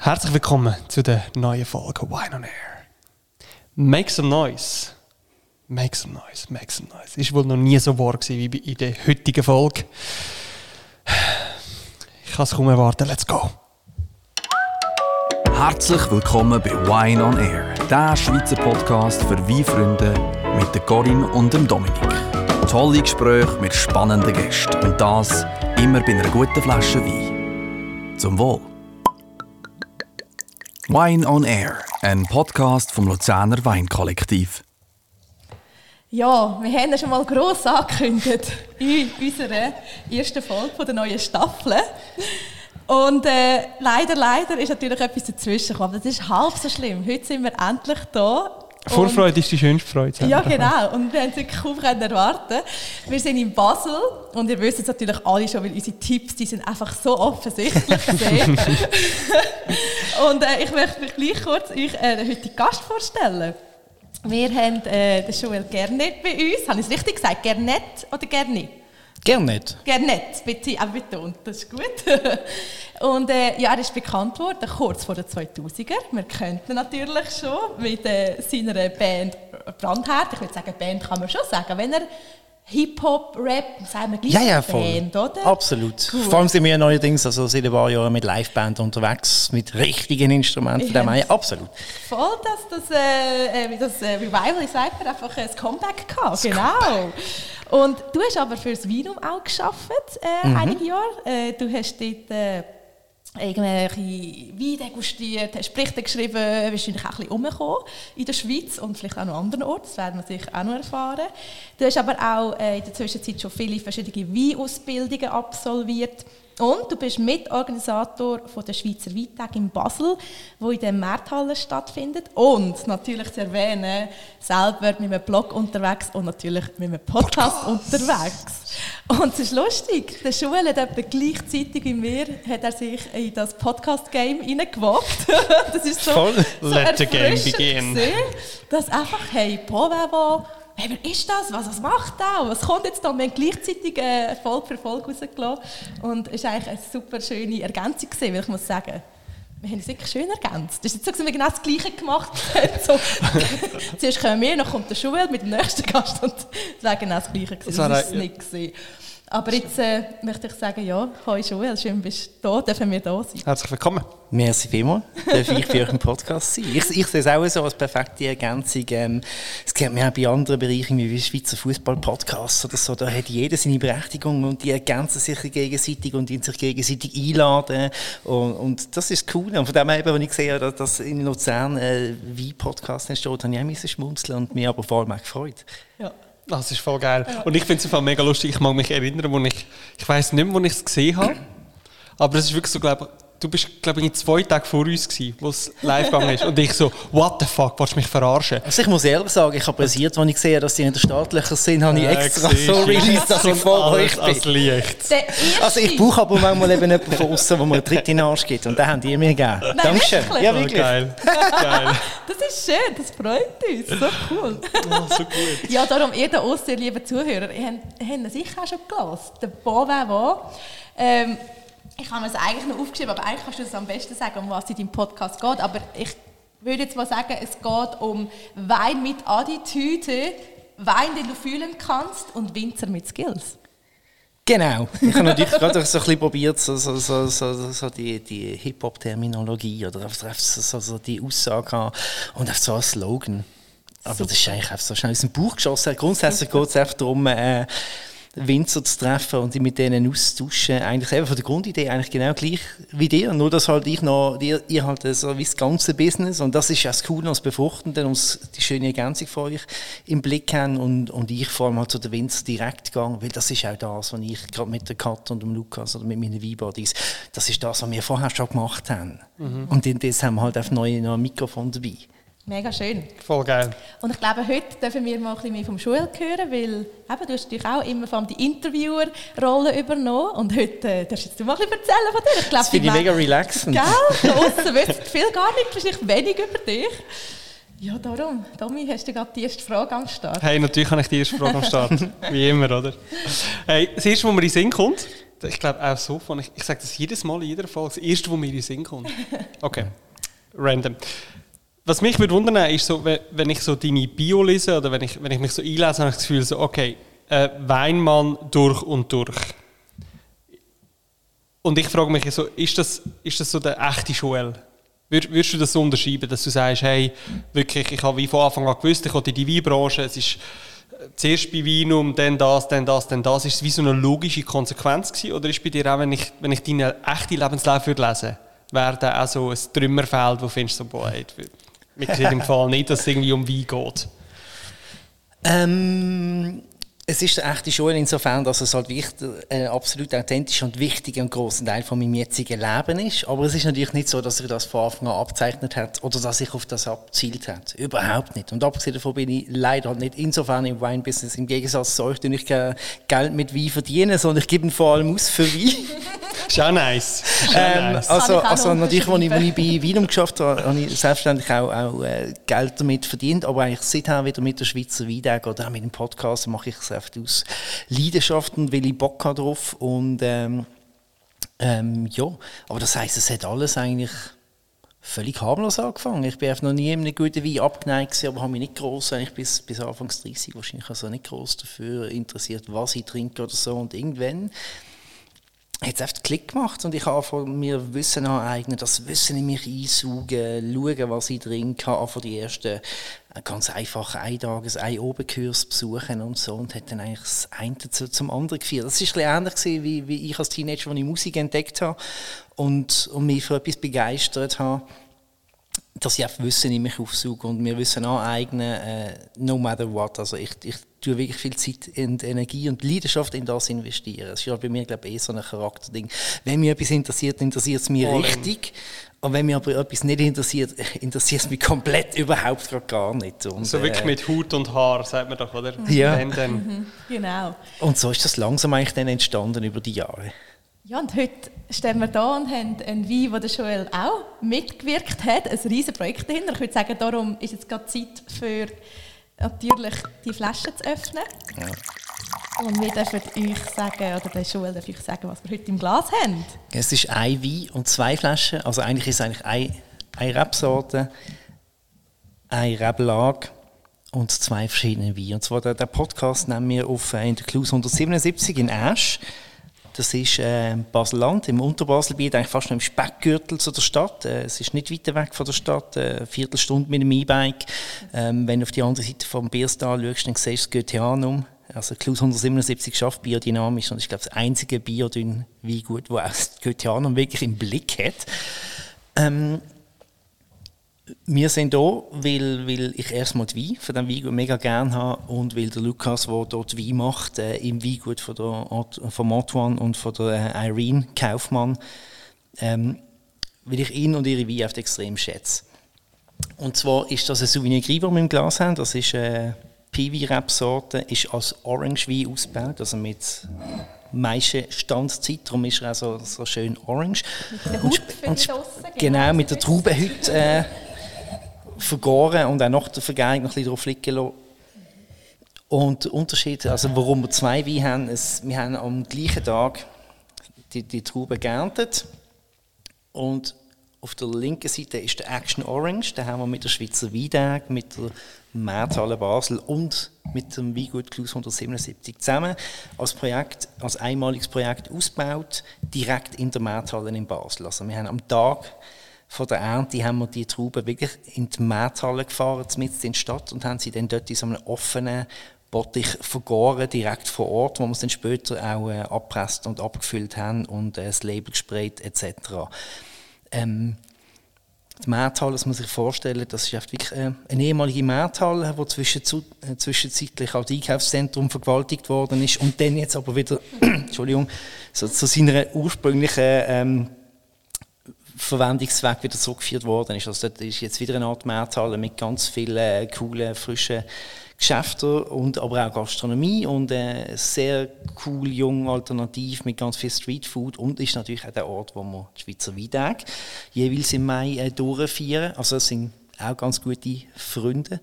Herzlich willkommen zu der neuen Folge Wine on Air. Make some noise. Make some noise, make some noise. Ist wohl noch nie so wahr gewesen wie in der heutigen Folge. Ich kann es kaum erwarten. Let's go. Herzlich willkommen bei Wine on Air, der Schweizer Podcast für Weinfreunde mit der Corinne und dem Dominik. Tolle Gespräche mit spannenden Gästen und das immer bei einer guten Flasche Wein. Zum Wohl. Wine on Air, ein Podcast vom Luzerner Weinkollektiv. Ja, wir haben ja schon mal gross angekündigt in unserer ersten Folge der neuen Staffel. Und äh, leider, leider ist natürlich etwas dazwischen gekommen. Das ist halb so schlimm. Heute sind wir endlich da. Vorfreude ist die schönste Freude. Ja, genau. Und wir haben es wirklich kaum erwarten Wir sind in Basel und ihr wisst es natürlich alle schon, weil unsere Tipps, die sind einfach so offensichtlich gesehen. und äh, ich möchte mich gleich kurz euch äh, den heutigen Gast vorstellen. Wir haben äh, den Joel Gernet bei uns. Habe ich es richtig gesagt? Gernet oder Gerni? Gerne nicht. Gernet, bitte auch betont, das ist gut. Und äh, ja, er ist bekannt worden, kurz vor den 2000er. Wir könnten natürlich schon mit äh, seiner Band Brandherd, ich würde sagen, Band kann man schon sagen, wenn er Hip-Hop, Rap, sagen wir gleich Ja, ja, voll. Band, oder? Absolut. Gut. Vor allem sind wir neuerdings also seit ein paar Jahren mit Liveband unterwegs, mit richtigen Instrumenten. Ja. her, absolut. Voll, dass das, äh, äh, das äh, Revival in Cypher einfach ein Comeback gehabt. Genau. Und du hast aber für das Vinum auch gearbeitet, äh, Mhm. einige Jahre. Äh, du hast dort äh, irgendwelche Wein degustiert, hast Berichte geschrieben, wahrscheinlich auch ein bisschen rumgekommen in der Schweiz und vielleicht auch noch an anderen Orten, das werden wir sicher auch noch erfahren. Du hast aber auch äh, in der Zwischenzeit schon viele verschiedene Weinausbildungen absolviert. Und du bist Mitorganisator von der Schweizer Weintag in Basel, wo in der Märthalle stattfindet. Und natürlich zu erwähnen, selber mit einem Blog unterwegs und natürlich mit einem Podcast, unterwegs. Und es ist lustig, der Schule hat etwa gleichzeitig wie mir hat er sich in das Podcast-Game hineingewagt. das ist so, Voll. so Let the game erfrischend gewesen, dass einfach, hey, Povevo, hey, wer ist das? Was, was macht er? Was kommt jetzt da? Wir haben gleichzeitig äh, Folge für Folge rausgelassen. Und es war eigentlich eine super schöne Ergänzung, gewesen, weil ich muss sagen, wir haben es wirklich schön ergänzt. Das ist jetzt so, wir genau das Gleiche gemacht. So, zuerst kommen wir, dann kommt der Schule mit dem nächsten Gast und es wäre genau das Gleiche gewesen. Das war nicht gewesen. Aber jetzt äh, möchte ich sagen, ja, hoi Joel, schön bist du da, dürfen wir da sein. Herzlich willkommen. Merci vielmals, darf ich bei euch im Podcast sein. Ich, ich sehe es auch so als perfekte Ergänzung. Ähm, Es kennt man auch bei anderen Bereichen wie Schweizer Fußball-Podcasts oder so. Da hat jeder seine Berechtigung und die ergänzen sich gegenseitig und die sich gegenseitig einladen. Und, und das ist cool. Und von dem her, eben, wenn ich sehe, dass, dass in Luzern äh, wie Podcast entsteht, habe ich auch schmunzeln und mich aber vor allem auch gefreut. Ja. Das ist voll geil. Und ich finde es mega lustig. Ich mag mich erinnern, wo ich, ich weiß nicht mehr, wo ich es gesehen habe. Aber es ist wirklich so, glaube ich, du bist, glaube ich, zwei Tage vor uns gewesen, wo es live gegangen ist. Und ich so, what the fuck, willst du mich verarschen? Also ich muss ehrlich sagen, ich habe pressiert, als ich sehe, dass die in der Startlöcher sind, habe ich Ja, extra so released, dass ich vor euch als bin. Licht. Der erste, Also ich brauche aber manchmal eben jemanden von außen, wo mir einen Tritt in den Arsch gibt. Und den haben die mir gegeben. Dankeschön. wirklich? Ja, Oh, wirklich. geil. geil. Das ist schön, das freut uns. So cool. Oh, so gut. Ja, darum, ihr da aussen, liebe Zuhörer, ihr habt, habt sicher auch schon gelesen. Der Bovin war. Ähm, ich habe mir es eigentlich noch aufgeschrieben, aber eigentlich kannst du es am besten sagen, um was es in deinem Podcast geht. Aber ich würde jetzt mal sagen, es geht um Wein mit Attitüde, Wein, den du fühlen kannst und Winzer mit Skills. Genau. Ich habe natürlich gerade so ein bisschen probiert, so, so, so, so, so die, die Hip-Hop-Terminologie oder einfach so, so, die Aussage haben und einfach so ein Slogan. Aber das ist eigentlich einfach so schnell aus dem Bauch geschossen. Grundsätzlich geht es einfach darum, äh, Winzer zu treffen und mit denen auszutauschen. Eigentlich eben von der Grundidee eigentlich genau gleich wie dir. Nur, dass halt ich noch, ihr, ihr halt so wie das ganze Business und das ist ja das Coole und das Befruchtende und die schöne Ergänzung von euch im Blick haben und, und ich vor allem halt zu den Winzer direkt gegangen, weil das ist auch das, was ich gerade mit der Kat und dem Lukas oder mit meinen Weinbodies, das ist das, was wir vorher schon gemacht haben. Und in das haben wir halt auf neue noch ein Mikrofon dabei. Mega schön. Voll geil. Und ich glaube, heute dürfen wir mal ein bisschen mehr vom Schul hören, weil eben, du hast natürlich auch immer vor allem die Interviewer-Rolle übernommen. Und heute äh, darfst jetzt du mal ein bisschen erzählen von dir. Ich glaube, Das finde ich die mega Me- relaxend. Gell? Da aussen wissen viel gar nicht, wahrscheinlich wenig über dich. Ja, darum. Tommy, hast du gerade die erste Frage am Start? Hey, natürlich habe ich die erste Frage am Start. Wie immer, oder? Hey, das erste, was mir in den Sinn kommt, ich glaube auch so von, ich, ich sage das jedes Mal in jeder Folge, das erste, was mir in den Sinn kommt. Okay, random. Was mich würde wundern, ist so, wenn, ich so deine Bio lese oder wenn ich, wenn ich mich so einlese, habe ich das Gefühl so, okay, äh, Weinmann durch und durch. Und ich frage mich so, ist das, ist das so der echte Joel? Würd, würdest du das so unterschreiben, dass du sagst, hey, wirklich, ich habe wie von Anfang an gewusst, ich wollte in die Weinbranche, es ist äh, zuerst bei Weinum, dann das, dann das, dann das. Ist es wie so eine logische Konsequenz gewesen? Oder ist bei dir auch, wenn ich, wenn ich deinen echten Lebenslauf würde lesen wäre da auch so ein Trümmerfeld, wo du findest, so, boah, ey, sieht im Fall nicht, dass es irgendwie um Wein geht? Ähm, es ist eine echte Schule insofern, dass es halt wichtig, ein absolut authentischer und wichtiger und großer Teil von meinem jetzigen Leben ist. Aber es ist natürlich nicht so, dass sich das von Anfang an abzeichnet hat oder dass ich auf das abzielt hat. Überhaupt nicht. Und abgesehen davon bin ich leider halt nicht insofern im Wine-Business. Im Gegensatz zu euch, ich kein Geld mit Wein verdienen, sondern ich gebe ihn vor allem aus für Wein. Schon nice. ähm, nice. Also, also natürlich, als ich, als ich bei Weinum geschafft habe, habe ich selbstverständlich auch, auch äh, Geld damit verdient. Aber eigentlich seither wieder mit der Schweizer Weintag oder auch mit dem Podcast mache ich es einfach aus Leidenschaft und weil ich Bock habe drauf. Und ähm, ähm, ja, aber das heisst, es hat alles eigentlich völlig harmlos angefangen. Ich bin einfach noch nie in einem guten Wein abgeneigt aber habe mich nicht groß, eigentlich bis, bis Anfang 30 wahrscheinlich also nicht groß dafür interessiert, was ich trinke oder so. Und irgendwann hat einfach Klick gemacht und ich habe von mir Wissen aneignen, das Wissen in mich einsaugen, schauen, was ich trinke, habe von die ersten äh, ganz einfach ein Tages, ein Obenkurs besuchen und so und hat dann eigentlich das eine zum anderen geführt. Das ist ein bisschen ähnlich wie, wie ich als Teenager, als ich Musik entdeckt habe und, und mich für etwas begeistert habe dass ich einfach Wissen in mich aufsauge und mir Wissen aneignen, äh, no matter what. Also ich, ich tue wirklich viel Zeit und Energie und Leidenschaft in das investieren. Das ist ja bei mir, glaube ich, eh so ein Charakterding. Wenn mich etwas interessiert, interessiert es mich oh, richtig. Und wenn mich aber etwas nicht interessiert, interessiert es mich komplett überhaupt gar nicht. Und, so wirklich äh, mit Hut und Haar, sagt man doch, oder? Ja. Dann, dann. Mhm. Genau. Und so ist das langsam eigentlich dann entstanden über die Jahre. Ja, und heute stehen wir da und haben einen Wein, wo der Joel auch mitgewirkt hat. Ein riesiges Projekt dahinter. Ich würde sagen, darum ist jetzt gerade Zeit für natürlich die Flasche zu öffnen. Ja. Und wir dürfen euch sagen, oder der Joel darf euch sagen, was wir heute im Glas haben. Es ist ein Wein und zwei Flaschen. Also eigentlich ist es eigentlich eine, eine Rebsorte, eine Rebelag und zwei verschiedene Weine. Und zwar der, der Podcast nehmen wir auf äh, in der Klus 177 in Asch. Das ist äh, Basel-Land, im Unterbaselbiet, eigentlich fast noch im Speckgürtel zu der Stadt. Äh, es ist nicht weit weg von der Stadt, äh, eine Viertelstunde mit dem E-Bike. Ähm, wenn du auf die andere Seite vom Bierstal schaust, dann siehst du das Goetheanum. Also Klaus 177 schafft biodynamisch und ich glaube das einzige Biodyn Weingut, das auch das Goetheanum wirklich im Blick hat. Ähm, wir sind hier, weil, weil ich erstmal die Wein von diesem Weingut mega gerne habe und weil der Lukas, der dort Wein macht, äh, im Weingut von, der, von Antoine und von der äh, Irene Kaufmann, ähm, weil ich ihn und ihre Wein extrem schätze. Und zwar ist das ein Sauvignon Gris, das wir im Glas haben. Das ist eine Piwi-Rebsorte, ist als Orange Wein ausgebaut, also mit meiste Standzeit, darum ist er auch so, so schön orange. Mit der Haut und, und, genau, genau, mit der Traubenhütte äh, vergoren und auch nach der Vergärung noch ein bisschen drauf liegen lassen. Und der Unterschied, also warum wir zwei Weine haben, ist, wir haben am gleichen Tag die, die Trauben geerntet und auf der linken Seite ist der Action Orange, den haben wir mit der Schweizer Weintag, mit der Märthalle Basel und mit dem Weingut Klaus 177 zusammen als Projekt, als einmaliges Projekt ausgebaut, direkt in der Märthalle in Basel. Also wir haben am Tag von der Ernte haben wir die Trauben wirklich in die Märthalle gefahren, mitten in die Stadt, und haben sie dann dort in so einem offenen Bottich vergoren, direkt vor Ort, wo wir es dann später auch äh, abpresst und abgefüllt haben und äh, das Label gesprayt etc. Ähm, die Märthalle, das muss man sich vorstellen, das ist wirklich äh, eine ehemalige Märthalle, die zwischen, äh, zwischenzeitlich als Einkaufszentrum vergewaltigt worden ist und dann jetzt aber wieder, Entschuldigung, so zu seiner ursprünglichen ähm, Verwendungszweck wieder zurückgeführt worden ist. Also dort ist jetzt wieder eine Art Märthalle mit ganz vielen äh, coolen, frischen Geschäften und aber auch Gastronomie und äh, sehr cool, jung, alternativ mit ganz viel Streetfood und ist natürlich auch der Ort, wo wir die Schweizer Weintage jeweils im Mai äh, durchführen. Also das sind auch ganz gute Freunde.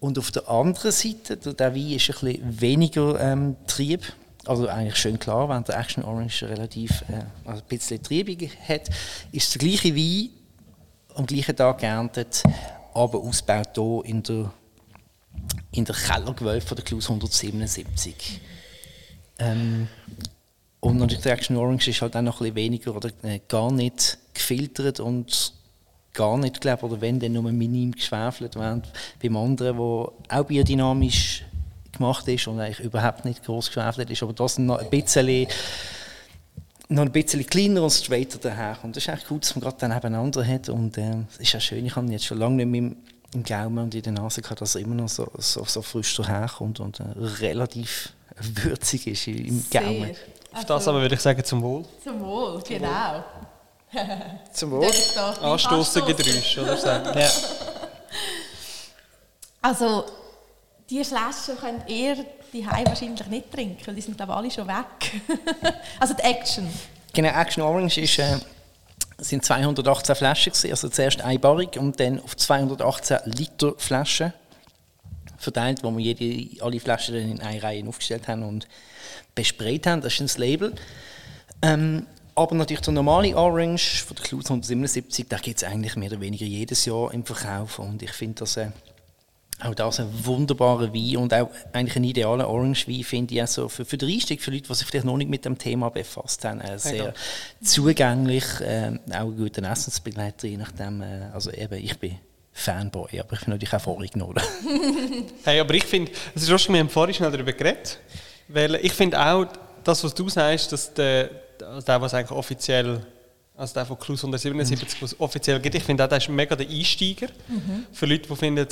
Und auf der anderen Seite, der Wein ist ein bisschen weniger ähm, Trieb also eigentlich schön klar, wenn der Action Orange relativ äh, also ein bisschen Triebig hat, ist der gleiche Wein am gleichen Tag geerntet, aber ausgebaut hier in der, in der Kellergewölbe der Klaus 177. Ähm, und natürlich der Action Orange ist halt auch noch ein bisschen weniger oder äh, gar nicht gefiltert und gar nicht, glaube oder wenn, dann nur minim geschwefelt, während beim anderen, wo auch biodynamisch gemacht ist und eigentlich überhaupt nicht groß geschwefelt ist, aber das noch ein bisschen noch ein bisschen kleiner und straighter daher. Und das ist echt gut, dass man gerade dann nebeneinander hat. Und äh, es ist ja schön, ich habe ihn jetzt schon lange nicht mehr im, im Gaumen und in der Nase gehabt, dass er immer noch so, so, so frisch daherkommt und äh, relativ würzig ist im Gaumen. Auf das aber würde ich sagen, zum Wohl. Zum Wohl, genau. Zum Wohl. Anstoßen Geräusch, oder so. Ja. Also, diese Flaschen könnt ihr die wahrscheinlich nicht trinken, die sind glaube alle schon weg. also die Action. Genau, Action Orange ist, äh, sind 218 Flaschen gewesen, also zuerst einbarig und dann auf 218 Liter Flaschen verteilt, wo wir jede, alle Flaschen dann in eine Reihe aufgestellt haben und besprayt haben. Das ist ein Label. Ähm, aber natürlich der normale Orange von der Klaus 177, da gibt es eigentlich mehr oder weniger jedes Jahr im Verkauf und ich finde das äh, auch das ein wunderbarer Wein und auch eigentlich ein idealer Orange-Wein, finde ich, also für, für den Einstieg, für Leute, die sich vielleicht noch nicht mit dem Thema befasst haben, äh, sehr ja. zugänglich, äh, auch ein guter Essensbegleiter, je nachdem, äh, also eben, ich bin Fanboy, aber ich bin natürlich auch vorgenommen. hey, aber ich finde, es ist lustig, wir haben vorhin schnell darüber geredet, weil ich finde auch, das, was du sagst, dass der, der was eigentlich offiziell also der von Klus 177, was offiziell gibt. Ich finde auch, der ist mega der Einsteiger mhm. für Leute, die finden,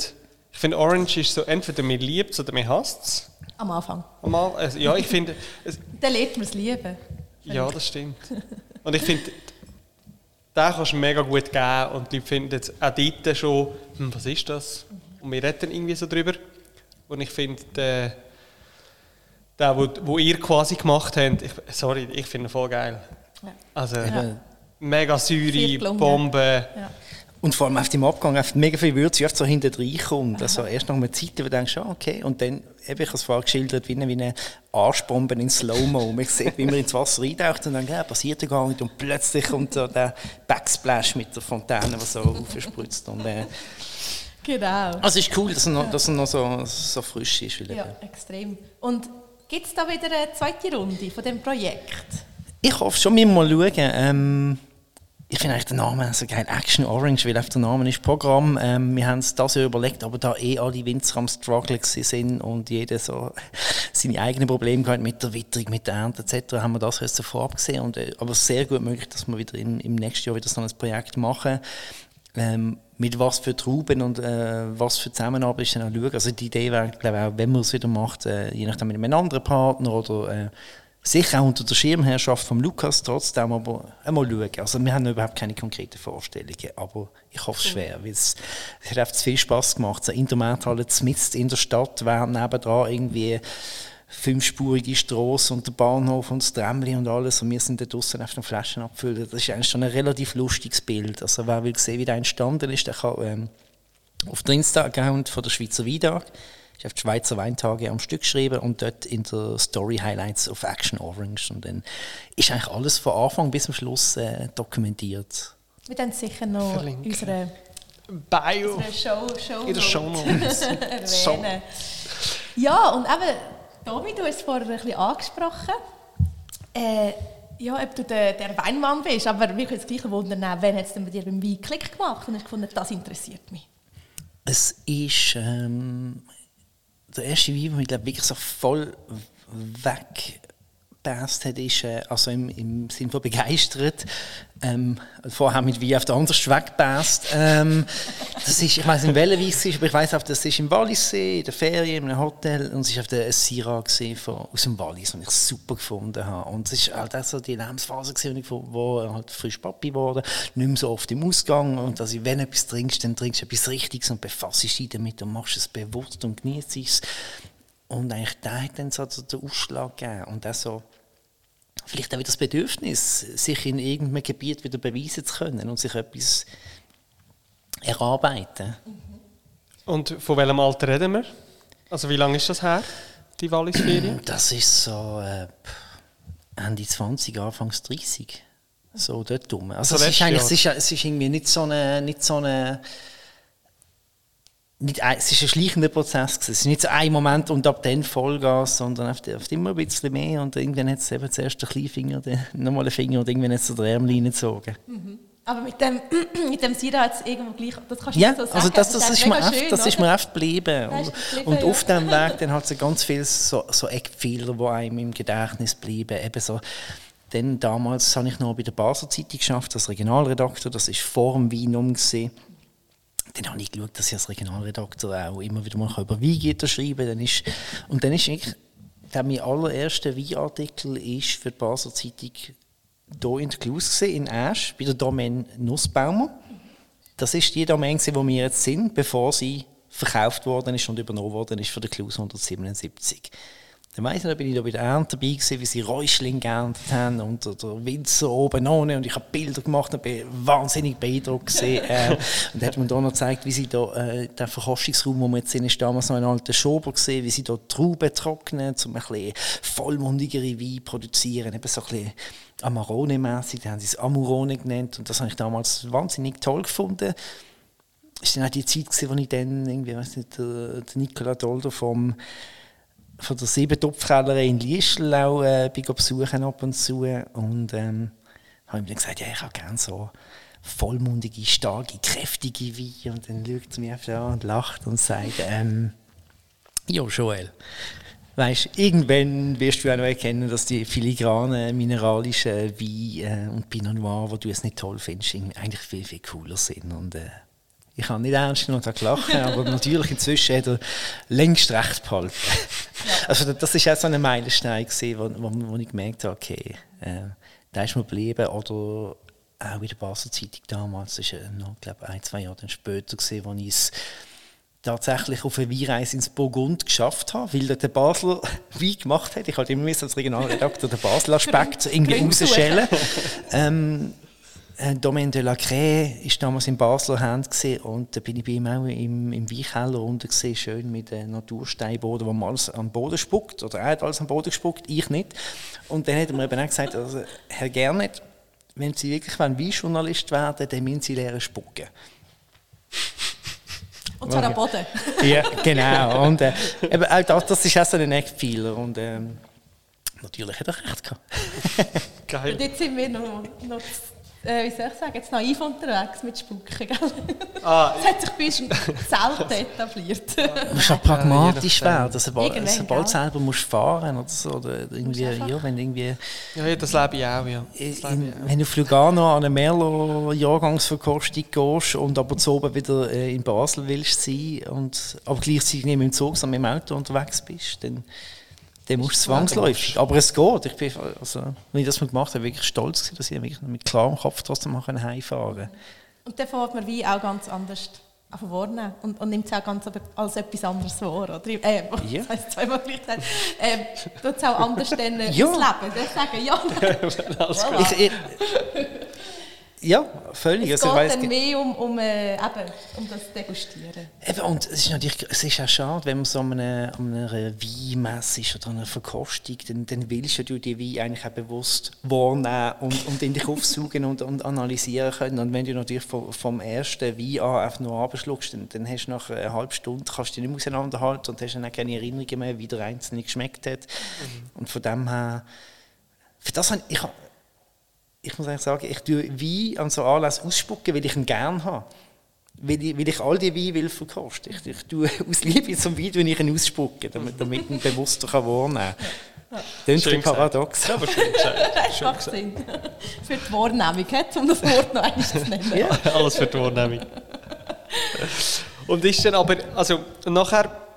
ich finde, Orange ist so, entweder mir liebt es oder mir hasst es. Am Anfang. Am Anfang, also, ja, ich finde... Dann lebt man es lieben. Ja, das stimmt. Und ich finde, den kannst du mega gut geben und die Leute finden auch dort schon, hm, was ist das? Und wir reden irgendwie so drüber. Und ich finde, der, der, wo, wo ihr quasi gemacht habt, ich, sorry, ich finde ihn voll geil. Ja. Also, ja. mega Säure, Bombe. Ja. Und vor allem auf dem Abgang auf mega viel Würze oft so hinter kommt. Also erst nach einer Zeit, wo du denkst, ah, okay. Und dann, eben, ich habe es vorher geschildert, wie eine, wie eine Arschbombe in Slow-Mo. Man sieht, wie man ins Wasser eintaucht und dann, ja, passiert ja gar nicht. Und plötzlich kommt so der Backsplash mit der Fontäne, die so aufspritzt. Und, äh, genau. Also es ist cool, dass er noch, dass er noch so, so frisch ist. Ja, extrem. Und gibt es da wieder eine zweite Runde von dem Projekt? Ich hoffe schon, wir mal schauen. Ähm, ich finde eigentlich den Namen so geil. Action Orange, weil auf der Name ist Programm. Ähm, wir haben es das ja überlegt, aber da eh alle Winzer am Struggle sind und jeder so seine eigenen Probleme gehabt mit der Witterung, mit der Ernte etc., haben wir das erst davor abgesehen. Und, äh, aber sehr gut möglich, dass wir wieder in, im nächsten Jahr wieder so ein Projekt machen. Ähm, mit was für Trauben und äh, was für Zusammenarbeit ist dann auch schauen. Also die Idee wäre, glaube ich, auch, wenn man es wieder macht, äh, je nachdem mit einem anderen Partner oder äh, Sicher auch unter der Schirmherrschaft von Lukas, trotzdem aber einmal schauen. Also wir haben überhaupt keine konkreten Vorstellungen, aber ich hoffe es schwer, weil es, es hat einfach zu viel Spass gemacht. So in der Markthalle, mitten in der Stadt, während nebendran irgendwie fünfspurige Straße und der Bahnhof und das Tramli und alles und wir sind da draußen auf den Flaschen abfüllen. Das ist eigentlich schon ein relativ lustiges Bild. Also wer will sehen, wie das entstanden ist, der kann ähm, auf den Insta-Account von der Schweizer Weintag ich habe die Schweizer Weintage am Stück geschrieben und dort in der Story Highlights auf Action Orange. Und dann ist eigentlich alles von Anfang bis zum Schluss äh, dokumentiert. Wir dann sicher noch Verlinken. unsere Bio unsere Show, Show in der Show Notes erwähnen. Ja, und eben, Tobi, du hast es vorher ein bisschen angesprochen. Äh, ja, ob du der, der Weinmann bist, aber wir können das gleiche wundern, wenn hat es denn bei dir beim Wein Klick gemacht und hast gefunden, das interessiert mich? Es ist, ähm, der erste Wein, der mich glaub, wirklich so voll weggepasst hat, ist, äh, also im, im Sinne von begeistert, ähm, vorher mit Wein auf der anderen weggepasst. Ähm, das ist, ich weiß nicht, welcher Wein es ist, aber ich weiß auch, das ist im Wallisee, in der Ferien, in einem Hotel, und es ist auf der Syrah von, aus dem Wallis, und ich super gefunden habe. Und es war halt auch so die Lebensphase, gewesen, wo, wo halt frisch Papi wurde, nicht mehr so oft im Ausgang, und dass ich, wenn du etwas trinkst, dann trinkst du etwas Richtiges und befasst dich damit und machst es bewusst und genießt es. Und eigentlich da hat dann so den Ausschlag gegeben. Und auch so, vielleicht auch wieder das Bedürfnis, sich in irgendeinem Gebiet wieder beweisen zu können und sich etwas erarbeiten. Und von welchem Alter reden wir? Also wie lange ist das her? die Wallisferien? Das ist so äh, Ende 20, Anfangs 30. So dort rum. Also So es, ist eigentlich, es, ist, es ist irgendwie nicht so eine... Nicht so eine nicht es ist ein schleichender Prozess. gewesen. Es ist nicht so ein Moment und ab dann Vollgas, sondern oft, oft immer ein bisschen mehr. Und irgendwann hat es eben zuerst den kleinen Finger, dann nochmal den Finger und irgendwann hat es so den Ärmel reingezogen. Aber mit dem, mit dem Sira hat es irgendwo gleich, das kannst du Ja, nicht so sagen. also das, das, ist, mir oft, schön, das ist mir oft geblieben. Das Und, geblieben, und ja. auf dem Weg dann hat es ganz viele so, so Eckpfeiler, die einem im Gedächtnis bleiben. Eben so, dann damals habe ich noch bei der Basel Zeitung geschafft als Regionalredakteur. Das ist vor dem Weinum gesehen. Dann habe ich geschaut, dass ich als Regionalredakteur auch immer wieder mal über Weingitter schreiben kann. Und dann ist eigentlich, der mein allererster Weinartikel ist für die Basel Zeitung hier in der gesehen, in Asch, bei der Domain Nussbaumer. Das ist die Domain, wo wir jetzt sind, bevor sie verkauft worden ist und übernommen worden ist von der Klus 177. Dann weiss ich, da bin ich da bei der Ernte dabei gewesen, wie sie Räuschling geerntet haben und der- Winzer oben ohne und ich habe Bilder gemacht und bin wahnsinnig beeindruckt gewesen. äh, und hat man da noch gezeigt, wie sie da, äh, der Verkostungsraum, wo wir jetzt sind, ist damals noch ein alter Schober gesehen, wie sie da Trauben trocknen, um ein bisschen vollmundigere Wein produzieren, eben so ein bisschen Amarone-mässig, da haben sie es Amurone genannt und das habe ich damals wahnsinnig toll gefunden. Es war dann auch die Zeit, gewesen, wo ich dann, irgendwie, weiss nicht, der, der Nicola Dolder vom, von der Siebentopfkellerei in Liestel auch äh, bin besuchen ab und zu. Und ähm, habe ihm dann gesagt, ja, ich habe gerne so vollmundige, starke, kräftige Weine und dann schaut er mich einfach an und lacht und sagt, ähm, ja, Joel, weißt, irgendwann wirst du auch noch erkennen, dass die filigranen, mineralischen Weine äh, und Pinot Noir, die du es nicht toll findest, eigentlich viel, viel cooler sind. Und äh, ich habe nicht ernst genommen und habe gelacht, aber natürlich inzwischen hat er längst recht behalten. Also das ist auch so ein Meilenstein gewesen, wo, wo, wo ich gemerkt habe, okay, äh, da ist mir geblieben oder auch in der Basel Zeitung damals, das ja noch, glaube ein, zwei Jahre dann später gewesen, wo ich es tatsächlich auf eine Weinreise ins Burgund geschafft habe, weil der Basler Wein gemacht hat. Ich hatte immer als Regionalredakteur den Basler Aspekt irgendwie rausschälen. ähm, äh, Domaine de la Crée war damals in Basler Hand gewesen, und da bin ich bei ihm auch im, im Weinkeller unten gesehen, schön mit äh, Natursteinboden, wo man alles am Boden spuckt, oder er hat alles am Boden gespuckt, ich nicht. Und dann hat er mir eben auch gesagt, also, Herr Gernet, wenn Sie wirklich Weinjournalist werden, dann müssen Sie lernen spucken. Und zwar am Boden. Ja, genau. Und äh, eben auch das, das ist auch so ein Eckpfeiler. Und ähm, natürlich hat er recht gehabt. Und Geil. jetzt sind wir noch, noch äh, wie soll ich sagen, jetzt naiv unterwegs mit Spucken. Gell? Ah, Das hat sich bei uns selten etabliert. Du musst auch pragmatisch werden. Sobald, Irgendwann, sobald gell? selber musst fahren oder so. Oder irgendwie, ja, wenn irgendwie ja, ja, das lebe ich auch, ja. Lebe ich wenn du auf Lugano an eine Merlot-Jahrgangsverkostung gehst und aber zu oben wieder äh, in Basel willst sein und aber gleichzeitig nicht mit dem Zug, sondern mit dem Auto unterwegs bist, dann, dann musst du zwangsläufig. Aber es geht. Ich bin, also, wenn ich das mal gemacht habe, wirklich stolz gewesen, dass ich wirklich mit klarem Kopf trotzdem mal heimfahren konnte. Und dann fängt man Wein auch ganz anders an wahrnehmen und, und nimmt es auch ganz als etwas anderes wahr. Oder? Äh, Ja. das heisst zweimal gleichzeitig. Ähm, tut es auch anders dann äh, Ja. ausleben. Das sagen, ja. Ich, ich, ja, völlig. Es Also, geht dann mehr um, um, äh, eben, um das Degustieren. Eben, und es ist natürlich es ist auch schade, wenn man so an einer, an einer Weinmesse ist oder an einer Verkostung, dann, dann willst du die Wein eigentlich auch bewusst wahrnehmen und, und in dich aufsaugen und, und analysieren können. Und wenn du natürlich vom, vom ersten Wein an einfach nur abschluckst, dann, dann hast du nach einer halben Stunde kannst du dich nicht mehr auseinanderhalten und hast dann auch keine Erinnerungen mehr, wie der Einzelne geschmeckt hat. Und von dem her, für das habe ich, ich muss eigentlich sagen, ich tue Wein an so Anlässen ausspucken, weil ich ihn gerne habe. Weil ich, weil ich all die Weine will verkosten. Ich, ich tue aus Liebe zum Wein tue ich ihn ausspucken, damit, damit ich ihn bewusster kann wahrnehmen kann. Das ist ein. Paradox. Ja, aber schön gesagt. Das macht Sinn. Für die Wahrnehmung, um das Wort noch einmal zu nennen. Ja. Alles für die Wahrnehmung. Und ist dann aber, also nachher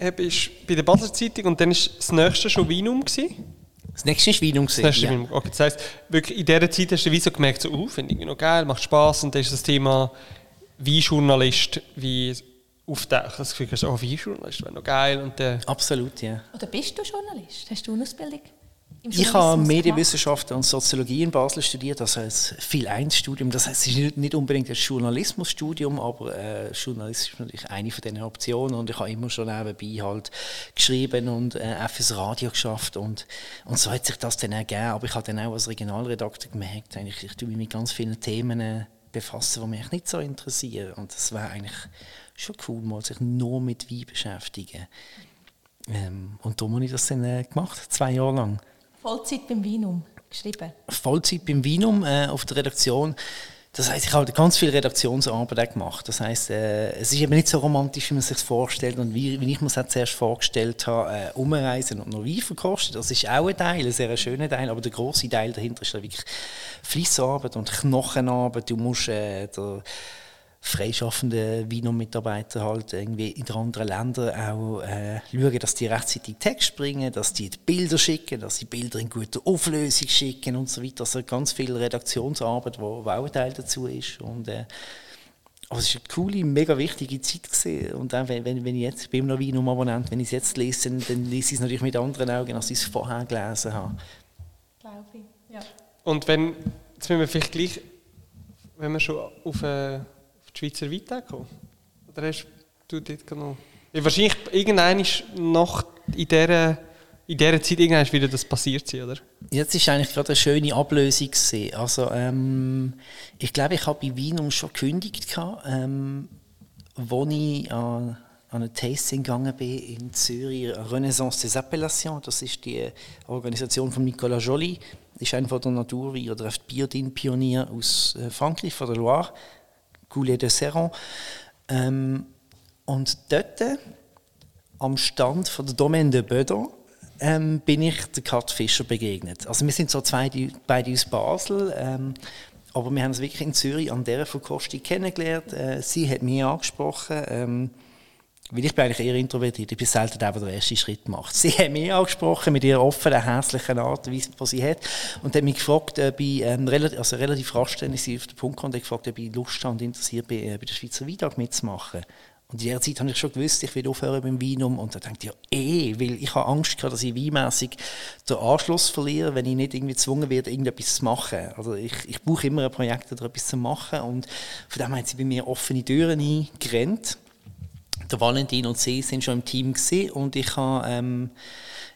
hab ich bei der Basler Zeitung und dann ist das nächste schon Weinum gewesen. Das nächste ist Weinung. Das nächste ja. Okay, das heisst, wirklich in dieser Zeit hast du wie so gemerkt, so, uh, finde ich noch geil, macht Spass und dann ist das Thema Weinjournalist wie auftaucht. Das Gefühl, so, oh, Weinjournalist wäre noch geil und dann, Absolut, ja. Oder bist du Journalist? Hast du eine Ausbildung? Ich habe Journalismus Medienwissenschaften und Soziologie in Basel studiert, also ein viel eins Studium. Das heißt, es ist nicht- nicht unbedingt ein Journalismusstudium, aber äh, Journalismus ist natürlich eine von diesen Optionen und ich habe immer schon nebenbei halt geschrieben und äh, auch fürs Radio geschafft und, und so hat sich das dann ergeben. Aber ich habe dann auch als Regionalredakteur gemerkt, eigentlich, ich tue mich mit ganz vielen Themen äh, befassen, die mich nicht so interessieren und das wäre eigentlich schon cool, mal sich nur mit Wein beschäftigen. Ähm, und darum habe ich das dann äh, gemacht, zwei Jahre lang. Vollzeit beim Vinum geschrieben. Vollzeit beim Vinum äh, auf der Redaktion. Das heißt, ich habe ganz viel Redaktionsarbeit gemacht. Das heißt, äh, es ist eben nicht so romantisch, wie man sich vorstellt und wie, wie ich mir es zuerst vorgestellt habe, äh, umreisen und noch Wein verkosten. Das ist auch ein Teil, ein sehr schöner Teil, aber der große Teil dahinter ist wirklich Fließarbeit und Knochenarbeit. Du musst äh, freischaffende Vinum-Mitarbeiter halt irgendwie in den anderen Ländern auch äh, schauen, dass die rechtzeitig Text bringen, dass die die Bilder schicken, dass die Bilder in guter Auflösung schicken und so weiter. Also ganz viel Redaktionsarbeit, wo, wo auch ein Teil dazu ist. Und, äh, aber es war eine coole, mega wichtige Zeit. Gewesen. Und auch wenn, wenn, wenn ich jetzt, ich bin noch Vinum-Abonnent, wenn ich es jetzt lese, dann, dann lese ich es natürlich mit anderen Augen, als ich es vorher gelesen habe. Glaube ich. Ja. Und wenn, jetzt müssen wir vielleicht gleich, wenn wir schon auf, äh, auf die Schweizer Weite kommen. Oder hast du dort noch... Ja, wahrscheinlich irgendwann ist noch in dieser, in dieser Zeit irgendwann wieder das passiert oder? Jetzt ist eigentlich gerade eine schöne Ablösung. Also ähm, ich glaube, ich habe bei Wienum schon gekündigt, gehabt, ähm, wo ich an, an ein Tasting gegangen bin in Zürich, Renaissance des Appellations. Das ist die Organisation von Nicolas Joly. Ist einer der Naturwein oder Biodin-Pionier aus äh, Frankreich, von der Loire, Goulet de Serran. Ähm, und dort am Stand von der Domaine de Bedon ähm, bin ich der Kat Fischer begegnet. Also wir sind so zwei, beide aus Basel, ähm, aber wir haben uns wirklich in Zürich an dieser Verkostung kennengelernt. Äh, sie hat mich angesprochen, ähm, weil ich bin eigentlich eher introvertiert, ich bin selten der, der den ersten Schritt macht. Sie hat mich angesprochen mit ihrer offenen, hässlichen Art, die sie hat, und hat mich gefragt, ob ich, ähm, relativ, also relativ rasch dann ist sie auf den Punkt gekommen, und hat gefragt, ob ich Lust habe und interessiert bin, äh, bei der Schweizer Weintag mitzumachen. Und in dieser Zeit habe ich schon gewusst, ich will aufhören beim Weinum. Und da dachte ich, ja, eh, weil ich habe Angst gehabt, dass ich weinmässig den Anschluss verliere, wenn ich nicht irgendwie gezwungen werde, irgendetwas zu machen. Also ich, ich brauche immer ein Projekt oder etwas zu machen. Und von dem haben sie bei mir offene Türen eingerannt. Der Valentin und sie sind schon im Team gewesen und ich habe, ähm,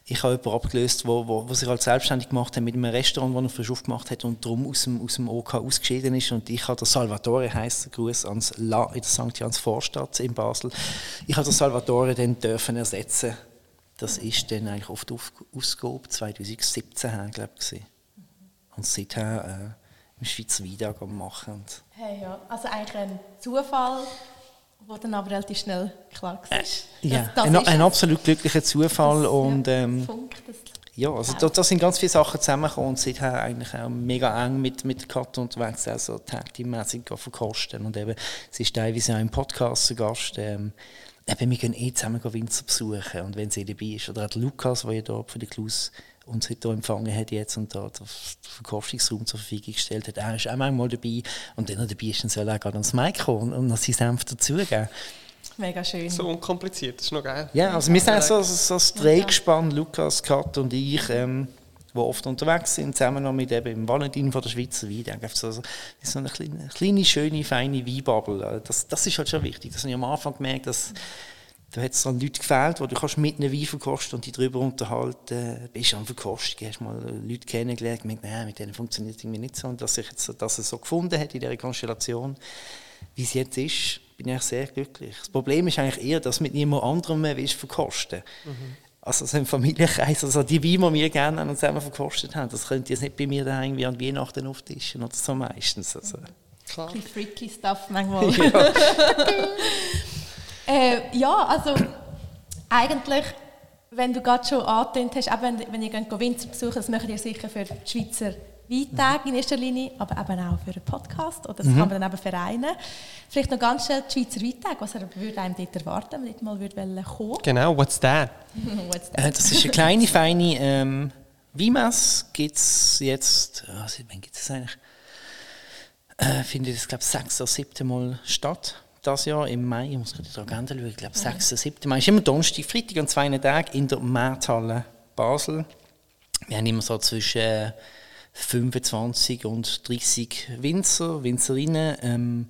ich habe jemanden abgelöst, wo, wo, wo sich halt selbstständig gemacht hat mit einem Restaurant, das er frisch aufgemacht hat und darum aus dem, aus dem OK ausgeschieden ist. Und ich habe der Salvatore, heisst der Gruß ans La in der St. Jans Vorstadt in Basel. Ich habe den Salvatore dann dürfen ersetzen. Das ist dann eigentlich auf Ausgabe 2017 her, glaube ich. Und seither äh, im Schweizer am machen. Hey, ja. Also eigentlich ein Zufall, der dann aber relativ schnell klar war. ja, das ein, ist ein es. absolut glücklicher Zufall Das- und ja, ähm, Funk, das ja, also da, da sind ganz viele Sachen zusammengekommen und seither eigentlich auch mega eng mit, mit Katze unterwegs, also Tag-Team-mäßig verkosten und eben, sie ist teilweise auch im Podcast zu Gast, ähm, eben, wir gehen eh zusammen Winzer besuchen und wenn sie dabei ist, oder auch Lukas, der ja da für den Klaus uns heute empfangen hat jetzt und da den Verkostungsraum zur Verfügung gestellt hat, er ist auch manchmal dabei und wenn er dabei ist, dann soll er gerade ans Mic kommen und noch seinen Senf dazugeben. mega schön. So unkompliziert, das ist noch geil. Ja, also wir sind so, so, so das Drehgespann, Lukas, Kat und ich, ähm, die oft unterwegs sind, zusammen noch mit eben dem Valentin von der Schweizer Wein. So, so, das ist so eine kleine, kleine, schöne, feine Weinbubble. Das, das ist halt schon wichtig. Das habe ich am Anfang gemerkt, dass da hat es dann Leute gefehlt, wo du kannst mit einem Wein verkosten und die darüber unterhalten. Bist am Verkostung, hast mal Leute kennengelernt, gemerkt, nein, mit denen funktioniert es irgendwie nicht so. Und dass ich jetzt so- dass es so gefunden hat in dieser Konstellation, wie es jetzt ist, bin ich sehr glücklich. Das Problem ist eigentlich eher, dass mit niemand anderem mehr willst verkosten. Also so im Familienkreis, also die Weine, die wir gerne haben und zusammen verkostet haben, das könnt ihr jetzt nicht bei mir daheim wie an Weihnachten auftischen oder so meistens. Also. Klar. Ein bisschen freaky Stuff manchmal. äh, ja, also eigentlich, wenn du gerade schon angetönt hast, eben, wenn, wenn ihr geht Winzer besuchen, das macht ihr sicher für die Schweizer Weintage in erster Linie, aber eben auch für einen Podcast oder das kann man dann eben vereinen. Vielleicht noch ganz schnell die Schweizer Weintage, was er würde einem dort erwarten, wenn man dort mal würde kommen Genau, what's that? What's that? Äh, das ist eine kleine, feine ähm, Weinmesse. Gibt es jetzt, also, wann gibt es eigentlich? Äh, findet es, glaube ich, sechs oder siebte Mal statt. Das Jahr im Mai, ich muss gerade die Agenda schauen, ich glaube, sechs oder siebte Mai. ist immer Donnerstag, Freitag an zwei Tagen in der Markthalle Basel. wir haben immer so zwischen 25 und 30 Winzer, Winzerinnen. Ähm,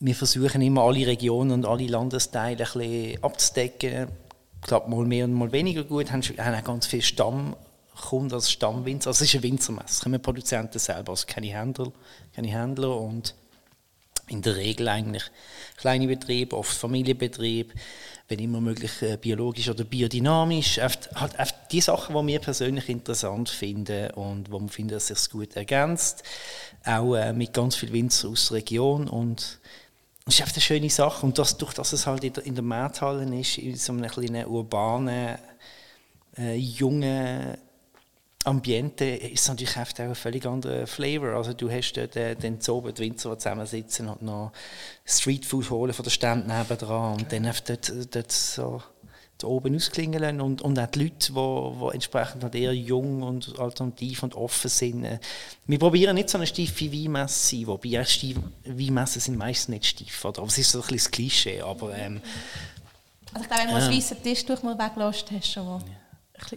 wir versuchen immer alle Regionen und alle Landesteile ein bisschen abzudecken. Klappt mal mehr und mal weniger gut. Wir haben auch ganz viele Stammkunden als Stammwinzer. Also es ist ein Winzermesse. Es kommen Produzenten selber, also keine Händler, keine Händler und in der Regel eigentlich kleine Betriebe, oft Familienbetriebe, wenn immer möglich äh, biologisch oder biodynamisch. Halt, halt die Sachen, die wir persönlich interessant finden und wo wir finden, dass sich es gut ergänzt. Auch äh, mit ganz viel Winzer aus der Region und das ist einfach eine schöne Sache. Und das, durch das es halt in der, in der Markthalle ist, in so einem kleinen urbanen, äh, jungen Ambiente, ist natürlich auch ein völlig anderer Flavor. Also du hast dort äh, den Zoben, die Winzer, die zusammensitzen und noch Streetfood holen von der Stand nebenan und dann einfach dort, dort so oben ausklingeln und, und auch die Leute, die, entsprechend halt eher jung und alternativ und offen sind. Äh, wir probieren nicht so eine steife Weinmesse zu sein, wobei Weinmessen sind meistens nicht steif, oder? aber es ist so ein bisschen das Klischee, aber... Ähm, also ich glaube, wenn du ähm, einen weißen Tisch durch mal weglässt, hast du schon mal...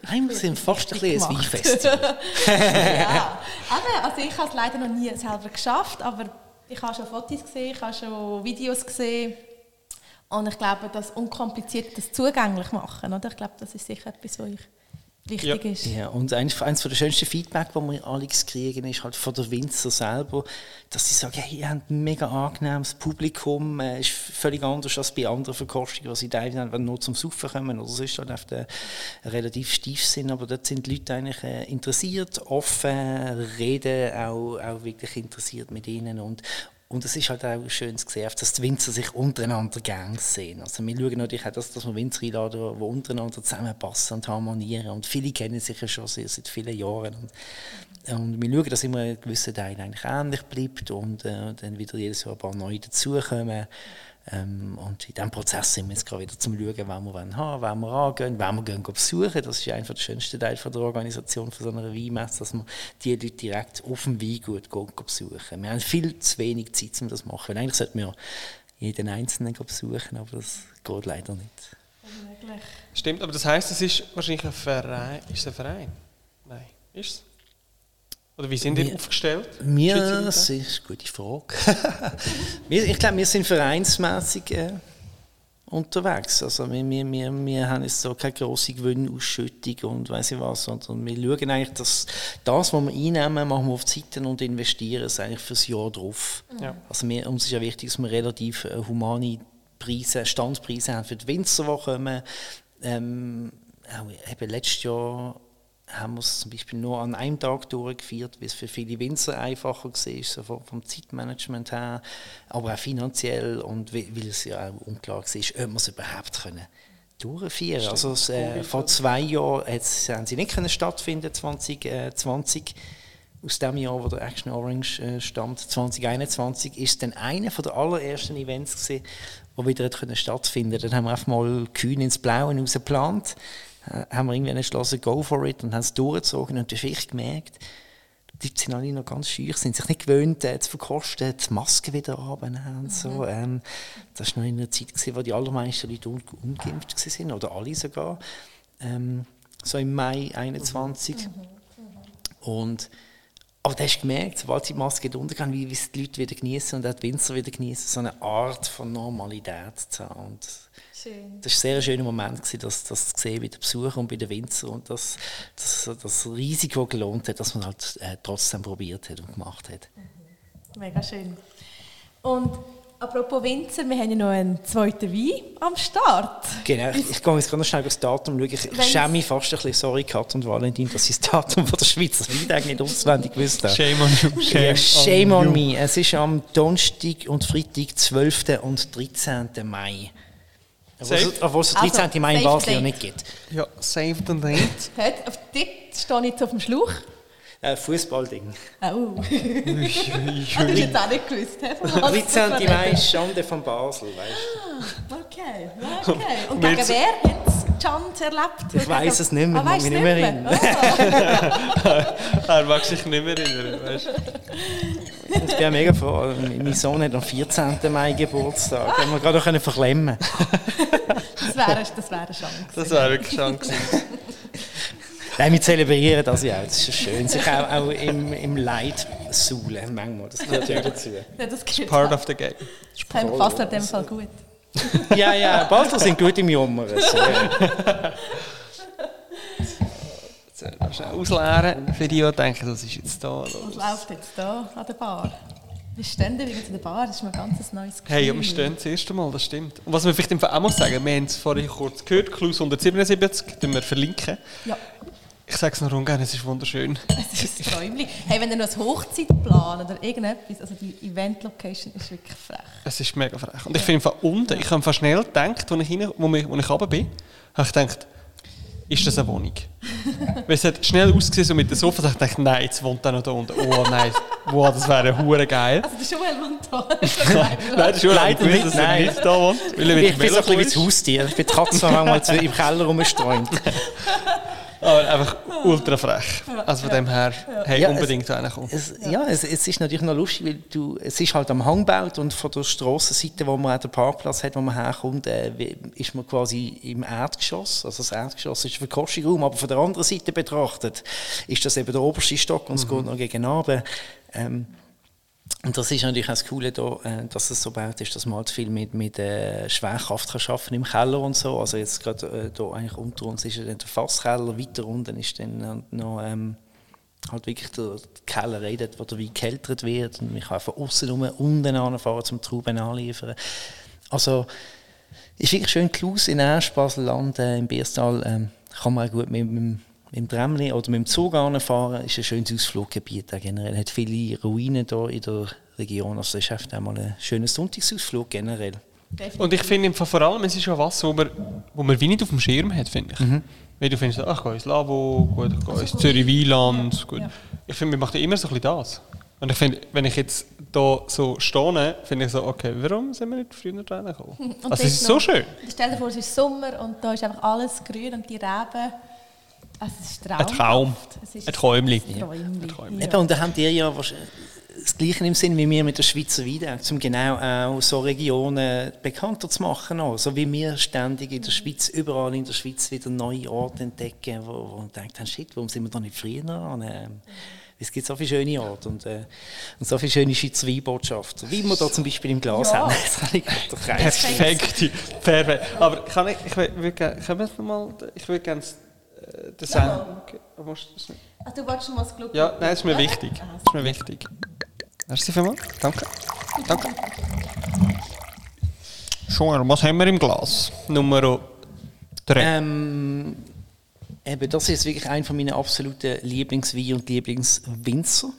Einmal sind fast ein bisschen ein Weinfestival. ja, also ich habe es leider noch nie selber geschafft, aber ich habe schon Fotos gesehen, ich habe schon Videos gesehen und ich glaube, das unkompliziert das zugänglich machen, oder? Ich glaube, das ist sicher etwas, was ich wichtig ja. ist. Ja, und eines, eines der schönsten Feedback, die wir alle kriegen, ist halt von der Winzer selber, dass sie sagen, hey, ihr habt ein mega angenehmes Publikum, äh, ist völlig anders als bei anderen Verkostungen, was sie teilweise nur zum Saufen kommen, oder sonst halt auf der relativ steif sind, aber dort sind die Leute eigentlich äh, interessiert, offen, reden auch, auch wirklich interessiert mit ihnen und, und es ist halt auch schön zu sehen, dass die Winzer sich untereinander gerne sehen. Also wir schauen natürlich auch, dass, dass wir Winzer einladen, die untereinander zusammenpassen und harmonieren. Und viele kennen sich ja schon seit vielen Jahren. Und, und wir schauen, dass immer ein gewisser Teil eigentlich ähnlich bleibt und äh, dann wieder jedes Jahr ein paar neue dazukommen. Ähm, und in diesem Prozess sind wir jetzt gerade wieder zum Schauen, wen wir wollen haben, wen wir angehen, wen wir gehen besuchen. Das ist einfach der schönste Teil von der Organisation von so einer Weinmesse, dass wir die Leute direkt auf dem Weingut gehen, gehen besuchen. Wir haben viel zu wenig Zeit, um das zu machen. Eigentlich sollten wir jeden Einzelnen besuchen, aber das geht leider nicht. Unmöglich. Stimmt, aber das heisst, es ist wahrscheinlich ein Verein. Ist es ein Verein? Nein. Ist es? Oder wie sind wir, die aufgestellt? Wir, das ist eine gute Frage. ich glaube, wir sind vereinsmäßig äh, unterwegs. Also wir, wir, wir, wir haben jetzt so keine grosse Gewinnausschüttung und weiß ich was, sondern wir schauen eigentlich, dass das, was wir einnehmen, machen wir auf die Seite und investieren es eigentlich fürs Jahr drauf. Ja. Also wir, uns ist ja wichtig, dass wir relativ äh, humane Preise, Standpreise haben für die Winzer, die kommen. Ähm, auch eben letztes Jahr haben wir es zum Beispiel nur an einem Tag durchgeführt, weil es für viele Winzer einfacher war, so vom Zeitmanagement her, aber auch finanziell und weil es ja auch unklar war, ob wir es überhaupt können durchführen können. Also äh, vor zwei Jahren haben sie nicht können stattfinden 2020. Aus dem Jahr, wo der Action Orange äh, stammt, 2021, ist dann einer der allerersten Events gewesen, wo wieder stattfinden. Dann haben wir einfach mal kühn ins Blaue rausgeplant äh, haben wir irgendwie entschlossen, go for it und haben es durchgezogen und du hast wirklich gemerkt, die sind alle noch ganz schüch, sind sich nicht gewöhnt äh, zu verkosten, die Masken wieder haben und so. Mhm. Ähm, das war noch in einer Zeit, gewesen, wo die allermeisten Leute un ungeimpft waren, oder alle sogar. Ähm, so im Mai 2021. Mhm. Mhm. Und aber du hast gemerkt, sobald die Maske untergeht, wie, wie die Leute wieder genießen und auch die Winzer wieder genießen, so eine Art von Normalität zu haben. Und Schön. Das war ein sehr schöner Moment, das, das zu sehen bei den Besuchern und bei den Winzern und das, das, das Risiko gelohnt hat, dass man halt äh, trotzdem probiert hat und gemacht hat. Mhm. Mega schön. Und apropos Winzer, wir haben ja noch einen zweiten Wein am Start. Genau, ich, ich gehe jetzt ganz schnell das Datum schauen. Ich, ich schäme mich fast ein bisschen, sorry Kat und Valentin, dass ich das Datum von der Schweizer Weintag nicht auswendig gewusst habe. Shame on you. Shame, ja, shame on, on me. Es ist am Donnerstag und Freitag, 12. und 13. Mai. Obwohl es 13. Also, Mai in Basel ja nicht gibt. Ja, saved and ain't. Dort stehe ich jetzt auf dem Schluch. Äh, Fußballding. Oh. das hätte ich jetzt auch nicht gewusst. 13. Mai ist Schande von Basel, weißt du. Ah, okay, okay. Und gegen wer hat es Schande erlebt? Ich weiß es nicht mehr, ah, ich mich nicht mehr erinnern. er mag sich nicht mehr erinnern, weißt du. Ich bin mega froh. Mein Sohn hat am 14. Mai Geburtstag. Den wir gerade noch verklemmen Das wäre das wär eine Chance. Das wäre eine Chance. Nein, wir zelebrieren das ja auch. Das ist ja schön. Sich auch, auch im, im Leid suhlen, manchmal. Das gehört ja dazu. Ja, das gehört Part of the game. Das passt in dem Fall gut. Ja, ja, Basler sind gut im Jammern. So, Ausleeren für die, die denken, das ist jetzt da. Was Los. läuft jetzt da an der Bar? Wir stehen übrigens an der Bar, das ist mir ein ganz neues Gefühl. Hey, ja, wir stehen das erste Mal, das stimmt. Und was wir vielleicht im Fall auch mal sagen, wir haben es vorhin kurz gehört, Klaus 177, den wir verlinken. Ja, Ich sage es noch ungern, es ist wunderschön. es ist ein Träumchen. Hey, wenn ihr noch eine Hochzeit plant oder irgendetwas, also die Event-Location ist wirklich frech. Es ist mega frech. Und ich finde von unten, ich habe fast schnell gedacht, als ich, rein, wo ich, wo ich runter bin, habe ich gedacht, ist das eine Wohnung? Weil es hat schnell ausgesehen, so mit den Sofa, ich gedacht, nein, jetzt wohnt er noch da unten. Oh nein, wow, das wäre hure geil. Also der Joel wohnt da. Nein, das ist schon Leider nicht, dass er nein. nicht da wohnt. Weil er mit Ich dem bin so ein bisschen wie das. Haustier. Ich bin die Katze manchmal im Keller rumstreunt. Aber einfach ultra frech. Also von dem her, hey, Ja, unbedingt reinkommen. Es, ja, es, es ist natürlich noch lustig, weil du, es ist halt am Hang gebaut und von der Strassenseite, wo man auch den Parkplatz hat, wo man herkommt, äh, ist man quasi im Erdgeschoss. Also das Erdgeschoss ist ein Verkostungsraum, aber von der anderen Seite betrachtet ist das eben der oberste Stock und es geht noch gegen Abend. Ähm, und das ist natürlich auch das Coole, da, äh, dass es so gebaut ist, dass man halt viel mit, mit äh, Schwerkraft kann arbeiten im Keller und so. Also jetzt gerade äh, eigentlich unter uns ist dann der Fasskeller, weiter unten ist dann noch ähm, halt wirklich der Keller redet, wo der Wein gekeltert wird und man kann von außen rum unten anfahren zum Trauben anliefern. Also ist wirklich schön Klaus in Asch, Baselland, äh, im Bierstal ähm, kann man auch gut mit, dem mit dem Tramli oder mit dem Zug anfahren. Ist ein schönes Ausfluggebiet auch generell. Hat viele Ruinen hier in der Region. Also das ist einfach einmal ein schöner Sonntagsausflug generell. Und ich finde im Fall vor allem, es ist ja was, wo man, wo man wie nicht auf dem Schirm hat, finde ich. Weil du findest, ach, ich gehe ins Lavo, gut, ich gehe ins Zürich-Wieland, gut. Ja. Ich finde, wir machen immer so ein bisschen das. Und ich finde, wenn ich jetzt hier so stehe, finde ich so, okay, warum sind wir nicht früher reingekommen? Und Also das es ist so noch- schön. Stell dir vor, es ist Sommer und da ist einfach alles grün und die Reben. Also es ist Ein Traum, Es ist ein Träumchen. ein Träumchen. Ein Träumchen. Ja. Eben, und da haben die ja wahrscheinlich das Gleiche im Sinn wie wir mit der Schweizer Weide, um genau auch so Regionen bekannter zu machen. Auch. So wie wir ständig in der Schweiz, überall in der Schweiz wieder neue Orte entdecken, wo, wo man denkt, shit, warum sind wir da nicht früher an? Ähm, es gibt so viele schöne Orte und, äh, und so viele schöne Schweizer Weinbotschaften, wie wir da zum Beispiel im Glas Ja. haben. Perfekt. Perfekt. Aber kann ich, ich würde gerne, ich würde gerne Okay. aber musst du wolltest schon mal das Glück Ja, nein, das ist mir wichtig. Ah, Das ist mir wichtig. Merci vielmals. Danke. Danke. Schon, was haben wir im Glas? Nummer 3. Ähm, eben, das ist wirklich einer meiner absoluten Lieblingsweine und Lieblingswinzer.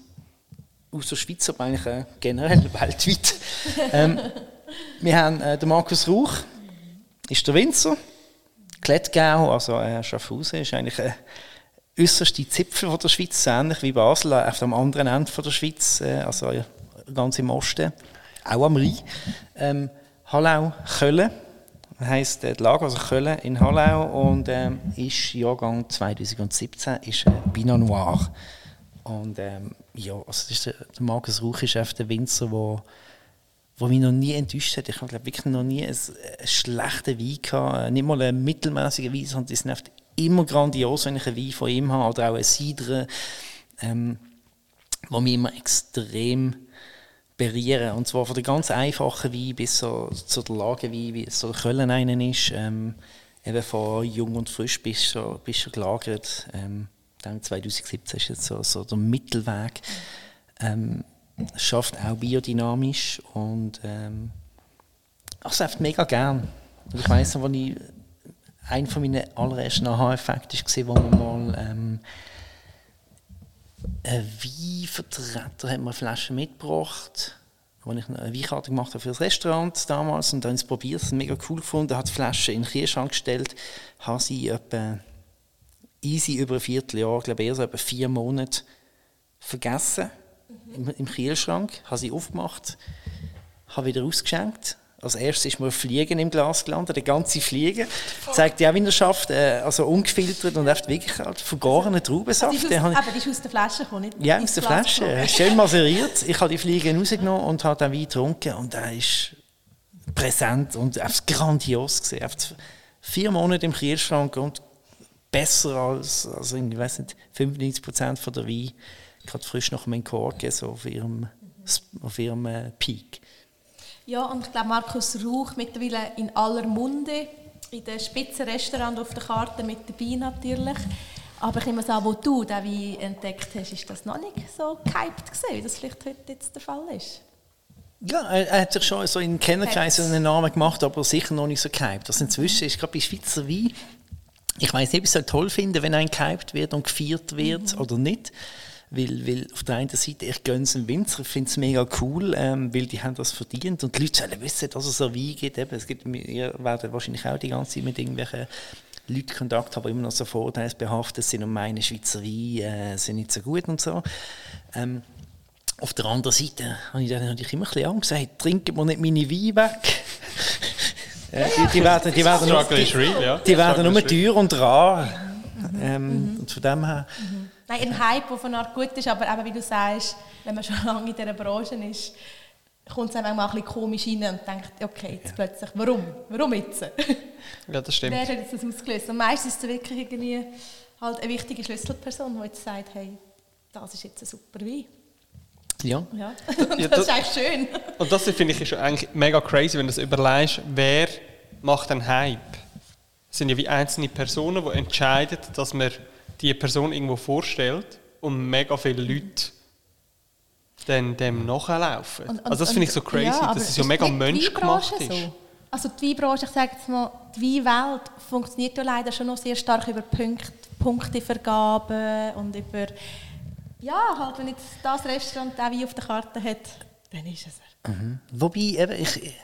Aus der Schweiz, aber eigentlich äh, generell weltweit. ähm, wir haben äh, den Markus Rauch, ist der Winzer. Klettgau, also äh, Schaffhausen, ist eigentlich der äußerste Zipfel von der Schweiz, ähnlich wie Basel, äh, auf dem anderen Ende von der Schweiz, äh, also ganz im Osten, auch am Rhein. Ähm, Hallau, Köln, heisst äh, die Lage, also Köln in Hallau und ähm, ist Jahrgang 2017, ist äh, Pinot Noir. Und ähm, ja, also das ist der, der Markus Rauch ist der Winzer, der wo mich noch nie enttäuscht hat. Ich habe wirklich noch nie einen, einen schlechten Wein gehabt, nicht mal einen mittelmäßigen Wein, sondern sind einfach immer grandios, wenn ich einen Wein von ihm habe, oder auch einen Cider, ähm, wo mich immer extrem berühren. Und zwar von der ganz einfachen Wein bis so, zu der Lagerwein, wie so der Köln einen ist, ähm, eben von jung und frisch bis schon, bis schon gelagert. Ähm, denke, 2017 ist jetzt so, so der Mittelweg. Ähm, schafft auch biodynamisch und ähm, also einfach mega gern. Und ich weiss noch, als ich ein von meinen allerersten Aha-Effekten war, wo man mal ähm, ein Weinvertreter hat mir eine Flasche mitgebracht, wo ich eine Weinkarte gemacht habe für das Restaurant damals und dann es probiert, es mega cool gefunden, hat die Flasche in den Kühlschrank gestellt, habe sie etwa easy über ein Vierteljahr, ich glaube eher so etwa vier Monate vergessen im, im Kühlschrank, habe sie aufgemacht, habe wieder ausgeschenkt. Als erstes ist mir ein Fliegen im Glas gelandet, der ganze Fliegen. Zeigt ja, wie er schafft, äh, also ungefiltert und echt wirklich halt vergorenen Traubensaft. Habe ich- aber die ist aus der Flasche gekommen, nicht ja, aus der Flasche. gekommen. Schön maseriert. Ich habe die Fliege rausgenommen und habe den Wein getrunken und der ist präsent und einfach grandios gesehen. Vier Monate im Kühlschrank und besser als, also ich weiß nicht, 95% von der Wein, gerade frisch nach dem Enkorken, so auf ihrem, auf ihrem äh, Peak. Ja, und ich glaube, Markus Rauch mittlerweile in aller Munde, in den Spitzenrestaurant auf der Karte mit dabei natürlich. Aber ich nehme an, wo du den Wein entdeckt hast, ist das noch nicht so gehypt gewesen, wie das vielleicht heute jetzt der Fall ist. Ja, er, er hat sich schon so in Kennerkreisen einen Namen gemacht, aber sicher noch nicht so gehypt. Also inzwischen ist gerade bei Schweizer Wein, ich weiß nicht, ob ich es toll finde, wenn ein gehypt wird und gefeiert wird mhm. oder nicht. Weil, weil auf der einen Seite, ich gönne es dem Winzer, ich finde es mega cool, ähm, weil die haben das verdient und die Leute sollen wissen, dass es so Wein gibt. Eben, es gibt. Ihr werdet wahrscheinlich auch die ganze Zeit mit irgendwelchen Leuten Kontakt haben, die immer noch so vorteilsbehaftet sind und meine Schweizer Weine äh, sind nicht so gut und so. Ähm, auf der anderen Seite habe ich dann natürlich immer ein bisschen Angst gesagt, trinken wir nicht meine Weine weg. äh, die, die, werden, die werden, nur, die, die werden nur teuer und rar. Ähm, und von dem her... Nein, ein Hype, der von Art gut ist, aber eben, wie du sagst, wenn man schon lange in dieser Branche ist, kommt es einem manchmal ein bisschen komisch rein und denkt, okay, jetzt ja. plötzlich, warum? Warum jetzt? Ja, das stimmt. Wer hat jetzt das ausgelöst? Und meistens ist es wirklich irgendwie halt eine wichtige Schlüsselperson, die jetzt sagt, hey, das ist jetzt ein super Wein. Ja. ja. das, das, ist eigentlich schön. Und das finde ich schon eigentlich mega crazy, wenn du das überlegst, wer macht einen Hype? Es sind ja wie einzelne Personen, die entscheiden, dass man die Person irgendwo vorstellt und mega viele Leute dann dem nachlaufen. Und, und, also das finde ich so crazy, ja, dass es ja mega menschgemacht ist. So? Also die Weinbranche, ich sage jetzt mal, die Weinwelt funktioniert ja leider schon noch sehr stark über Punkt, Punktevergabe und über ja, halt, wenn jetzt das Restaurant auch wie auf der Karte hat, dann ist es er. Mhm. Wobei, eben, ich,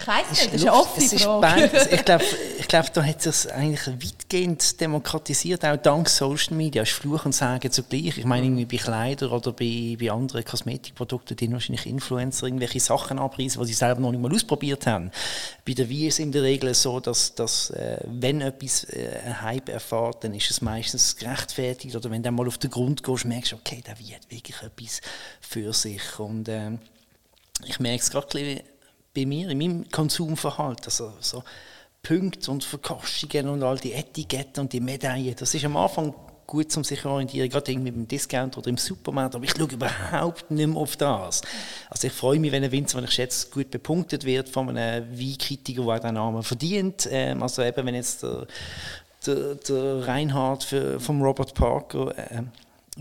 ich weiß nicht, das ist eine offene Frage. ich glaube, ich glaub, da hat sich eigentlich weitgehend demokratisiert, auch dank Social Media. ist Fluch und Sagen zugleich. Ich meine, irgendwie bei Kleidern oder bei, bei anderen Kosmetikprodukten, die wahrscheinlich Influencer irgendwelche Sachen abreißen, die sie selber noch nicht mal ausprobiert haben. Bei der Wein ist es in der Regel so, dass, dass äh, wenn etwas äh, einen Hype erfährt, dann ist es meistens gerechtfertigt. Oder wenn du mal auf den Grund gehst, merkst du, okay, der Wein hat wirklich etwas für sich. Und äh, ich merke es gerade bei mir, in meinem Konsumverhalten. Also, so Punkte und Verkostungen und all die Etiketten und die Medaillen, das ist am Anfang gut, um sich zu orientieren, gerade irgendwie beim Discount oder im Supermarkt, aber ich schaue überhaupt nicht mehr auf das. Also ich freue mich, wenn ein Winzer, wenn ich schätze, gut bepunktet wird von einem Weinkritiker, der den Namen verdient. Ähm, also eben, wenn jetzt der, der, der Reinhard für, vom Robert Parker äh,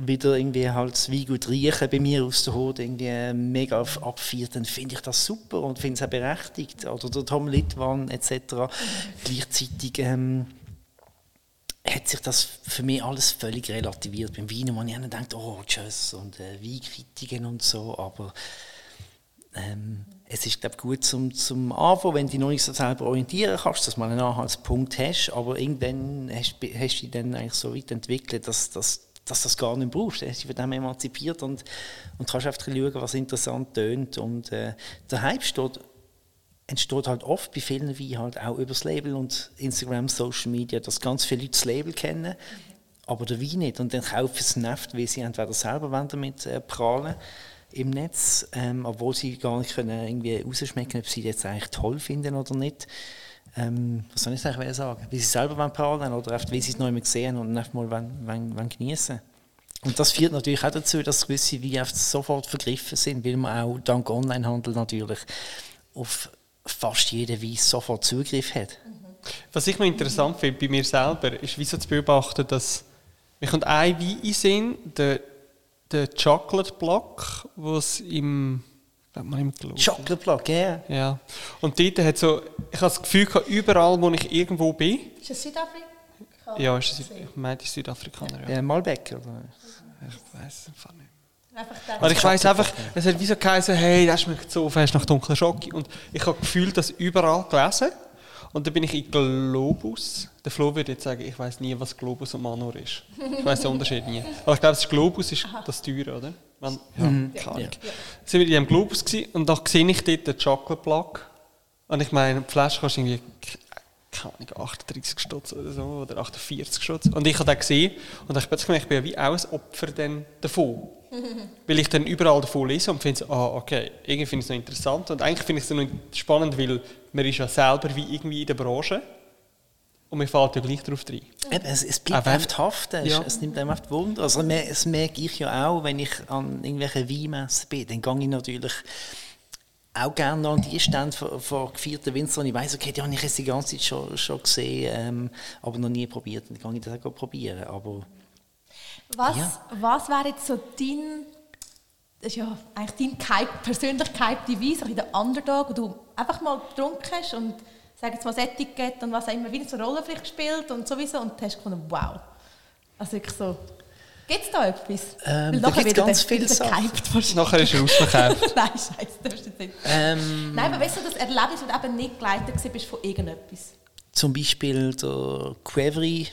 wieder irgendwie halt gut riechen bei mir aus der Haut irgendwie mega abfeiert, dann finde ich das super und finde es auch berechtigt. Oder der Tom Litwan etc. Gleichzeitig ähm, hat sich das für mich alles völlig relativiert. Beim Wein, wo man ja denkt, oh, tschüss und äh, Weinkritiken und so, aber ähm, es ist glaub, gut zum, zum Anfang, wenn du dich noch nicht so selber orientieren kannst, dass man einen Anhaltspunkt hast, aber irgendwann hast, hast du dich dann eigentlich so weit entwickelt, dass, dass dass du das gar nicht brauchst. Du bist von dem emanzipiert und, und kannst einfach schauen, was interessant tönt. Und äh, der Hype steht, entsteht halt oft bei vielen wie halt auch über das Label und Instagram, Social Media, dass ganz viele Leute das Label kennen, aber der Wein nicht. Und dann kaufen sie es Neft, weil sie entweder selber damit äh, prahlen im Netz, ähm, obwohl sie gar nicht können irgendwie rausschmecken, ob sie das eigentlich toll finden oder nicht ähm, was soll ich eigentlich sagen, wie sie selber wollen oder einfach, wie sie es noch immer sehen und einfach mal wollen, wollen, wollen genießen Und das führt natürlich auch dazu, dass gewisse wie sofort vergriffen sind, weil man auch dank Onlinehandel natürlich auf fast jeden Weise sofort Zugriff hat. Was ich noch interessant finde bei mir selber, ist, wie so zu beobachten, dass mir kommt ein Wein in Sinn, der, der Chocolate Block, was im hat man immer geschaut. Chocolate Block, yeah. ja. Und dort hat so, ich habe das Gefühl, überall, wo ich irgendwo bin. Ist es Südafrika? Ja, ist es, ich meine, die Südafrikaner. Ja, ja Malbec, oder? Ich weiß es einfach nicht. Aber ich weiß einfach, es hat wie so geheißen, hey, das schmeckt so fest nach dunkler Schocke. Und ich habe das Gefühl, das überall gelesen. Und dann bin ich in Globus. Der Flo würde jetzt sagen, ich weiß nie, was Globus und Manor ist. Ich weiß den Unterschied nie. Aber ich glaube, das Globus ist das teure, oder? Man, ja, mhm. keine Ahnung. Ja. Sind wir in einem Globus gewesen, und da sehe ich dort den Chocolate Block. Und ich meine, die Flasche kostet irgendwie, keine Ahnung, 38 Stutz oder so, oder 48 Stutz. Und ich habe den gesehen und ich plötzlich gemerkt, ich bin ja wie auch ein Opfer dann davon. weil ich dann überall davon lese und finde, ah, okay, irgendwie finde ich es noch interessant. Und eigentlich finde ich es noch spannend, weil man ist ja selber wie irgendwie in der Branche. Und mir fällt ja gleich darauf rein. Eben, es, es bleibt Auch wenn- einfach haften, Ja. es, es nimmt einem einfach Wunder. Also, das merke ich ja auch, wenn ich an irgendwelchen Weinmessen bin, dann gehe ich natürlich auch gerne noch an die Stände von, von gefeierten Winzer und ich weiss, okay, die habe ich jetzt die ganze Zeit schon, schon gesehen, ähm, aber noch nie probiert. Dann kann ich das auch probieren. Aber Was, Ja. was wäre jetzt so dein, das ist ja eigentlich dein gehypt, persönlich gehypte Wein, so ein der Underdog, wo du einfach mal getrunken hast und sag jetzt mal das Etikett und was auch immer, wie so eine Rolle vielleicht gespielt und sowieso und hast gefunden, wow. Also wirklich so, gibt es da etwas? Ähm, da wird ganz viele Sachen. Nachher ist er ausverkauft. Nein, scheiße, das ist nicht. ähm, Nein, aber weißt du, das Erlebnis, du eben nicht geleitet bist von irgendetwas. zum Beispiel der Quevri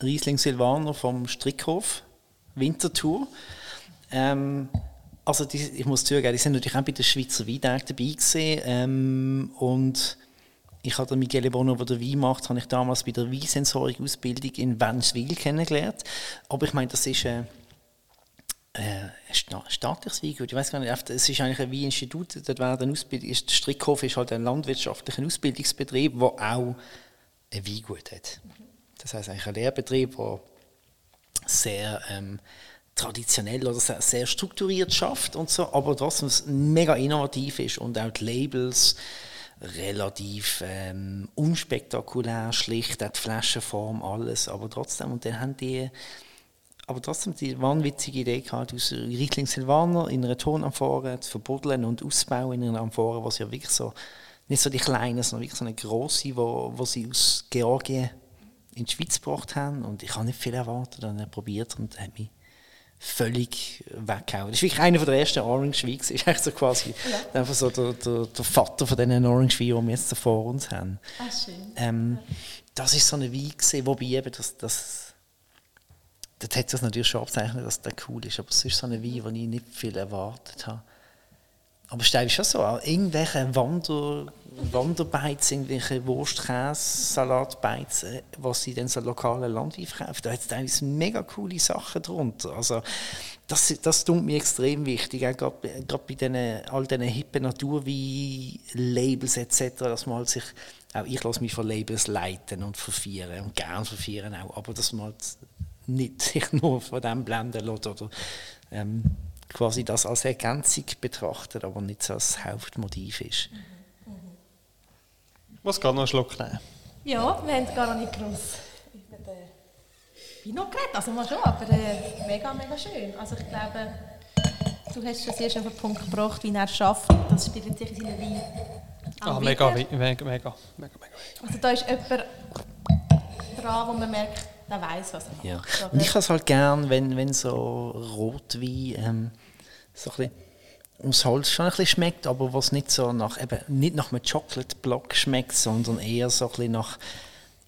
Riesling Silvaner vom Strickhof Wintertour. Ähm, also die, ich muss zugeben, die sind natürlich auch bei den Schweizer Weintagen dabei gewesen, ähm, und ich habe Michele Bono, der Wein macht, habe ich damals bei der Weinsensorik-Ausbildung in Wenswil kennengelernt. Aber ich meine, das ist äh, äh, ein sta staatliches Weingut. Ich weiß gar nicht, es ist eigentlich ein Weininstitut. Dort werden Ausbild ist, Strickhof ist halt ein landwirtschaftlicher Ausbildungsbetrieb, der auch ein Weingut hat. Das heißt eigentlich ein Lehrbetrieb, der sehr ähm, traditionell oder sehr, sehr strukturiert schafft und so, aber trotzdem mega innovativ ist und auch die Labels relativ ähm, unspektakulär, schlicht, die Flaschenform, alles, aber trotzdem, und dann haben die aber trotzdem die wahnwitzige Idee gehabt, aus Riesling Silvaner in einer Tonamphore zu verbuddeln und auszubauen in einer Amphore, was ja wirklich so, nicht so die kleine, sondern wirklich so eine grosse, wo, wo sie aus Georgien in die Schweiz gebracht haben. Und ich habe nicht viel erwartet dann probiert und hat mich völlig weggehauen. Das ist wirklich einer der ersten Orange. Das ist echt so quasi einfach so der, der, der Vater von diesen Orange Weinen, die wir jetzt so vor uns haben. Ah, schön. Ähm, das ist so eine Wein wobei eben das, das das hat sich natürlich schon abzeichnet, dass der cool ist, aber es ist so eine Wein, wo ich nicht viel erwartet habe. Aber es ist schon so, auch irgendwelche Wander, Wanderbeiz, irgendwelche Wurstkäse, Salatbeiz, was sie dann so lokalen Landwein verkaufen, da hat es teilweise mega coole Sachen drunter. Also das, das tut mir extrem wichtig, auch gerade, gerade bei den, all diesen hippen Naturwein-Labels etc., dass man halt sich, auch ich lasse mich von Labels leiten und verfeiern und gern verfeiern auch, aber dass man halt nicht sich nur von dem blenden lässt oder ähm, quasi das als Ergänzung betrachtet, aber nicht so als Hauptmotiv ist. Was geht noch einen Schluck nehmen? Ja, wir haben gar nicht groß über den Pinot geredet, also mal schon, aber äh, mega, mega schön. Also ich glaube, du hast schon sehr schön auf den Punkt gebracht, wie er schafft. Das spielt sich in seinen Wein Ah, mega, mega, mega, mega, mega. Also da ist jemand dran, wo man merkt, der weiß was er macht. Ja. Ich habe es halt gern, wenn, wenn so Rotwein ähm, so ein bisschen ums Holz schon ein bisschen schmeckt, aber was nicht so nach, eben, nicht nach einem Chocolate-Block schmeckt, sondern eher so ein bisschen nach,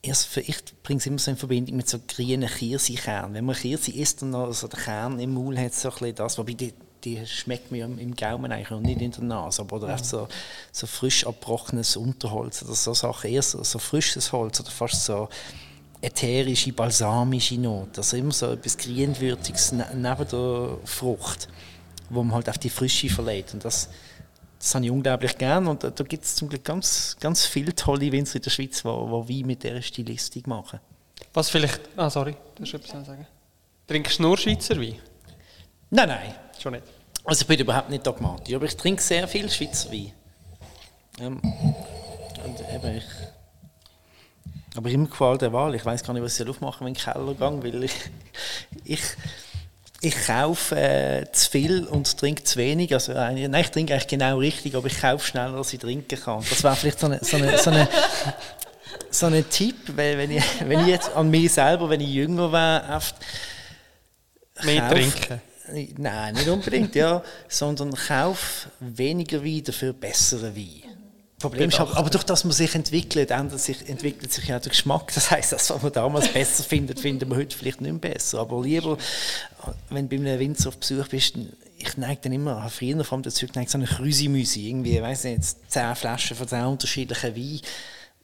erst für, ich bringe es immer so in Verbindung mit so grünen Kirschkern. Wenn man Kirsche isst und noch so den Kern im Maul hat, so ein bisschen das, wobei die, die schmeckt mir im, Gaumen eigentlich und nicht in der Nase, aber oder einfach so, so frisch abgebrochenes Unterholz oder so Sachen, eher so, so frisches Holz oder fast so ätherische, balsamische Note. Also immer so etwas Grünwürdiges ne neben der Frucht, wo man halt auf die Frische verleiht. Und das, das habe ich unglaublich gern. Und da, da gibt es zum Glück ganz, ganz viele tolle Winzer in der Schweiz, die Wein mit dieser Stilistik machen. Was vielleicht... Ah, sorry, du hast etwas sagen. Trinkst du nur Schweizer Wein? Nein, nein. Schon nicht. Also ich bin überhaupt nicht dogmatisch, aber ich trinke sehr viel Schweizer Wein. Ähm, und eben ich, aber immer Qual der Wahl. Ich weiß gar nicht, was ich aufmachen wenn ich in den Keller gehe, weil ich, ich, ich kaufe äh, zu viel und trinke zu wenig. Also, äh, nein, ich trinke eigentlich genau richtig, aber ich kaufe schneller, als ich trinken kann. Das wäre vielleicht so eine, so eine, so eine so ein Tipp, weil wenn ich, wenn ich jetzt an mich selber, wenn ich jünger wäre, oft Mehr kauf- trinken. Nein, nicht unbedingt, ja, sondern kauf weniger Wein, dafür besseren Wein. Problem ist aber, aber durch das man sich entwickelt, ändert sich, entwickelt sich ja der Geschmack. Das heißt, das, was man damals besser findet, finden wir heute vielleicht nicht mehr besser. Aber lieber, wenn du bei einem Winzer auf Besuch bist, ich neige dann immer, habe früher vor allem dazu geneigt, so eine Krüsimüsi, irgendwie, weiß nicht, zehn Flaschen von zehn unterschiedlichen Weinen.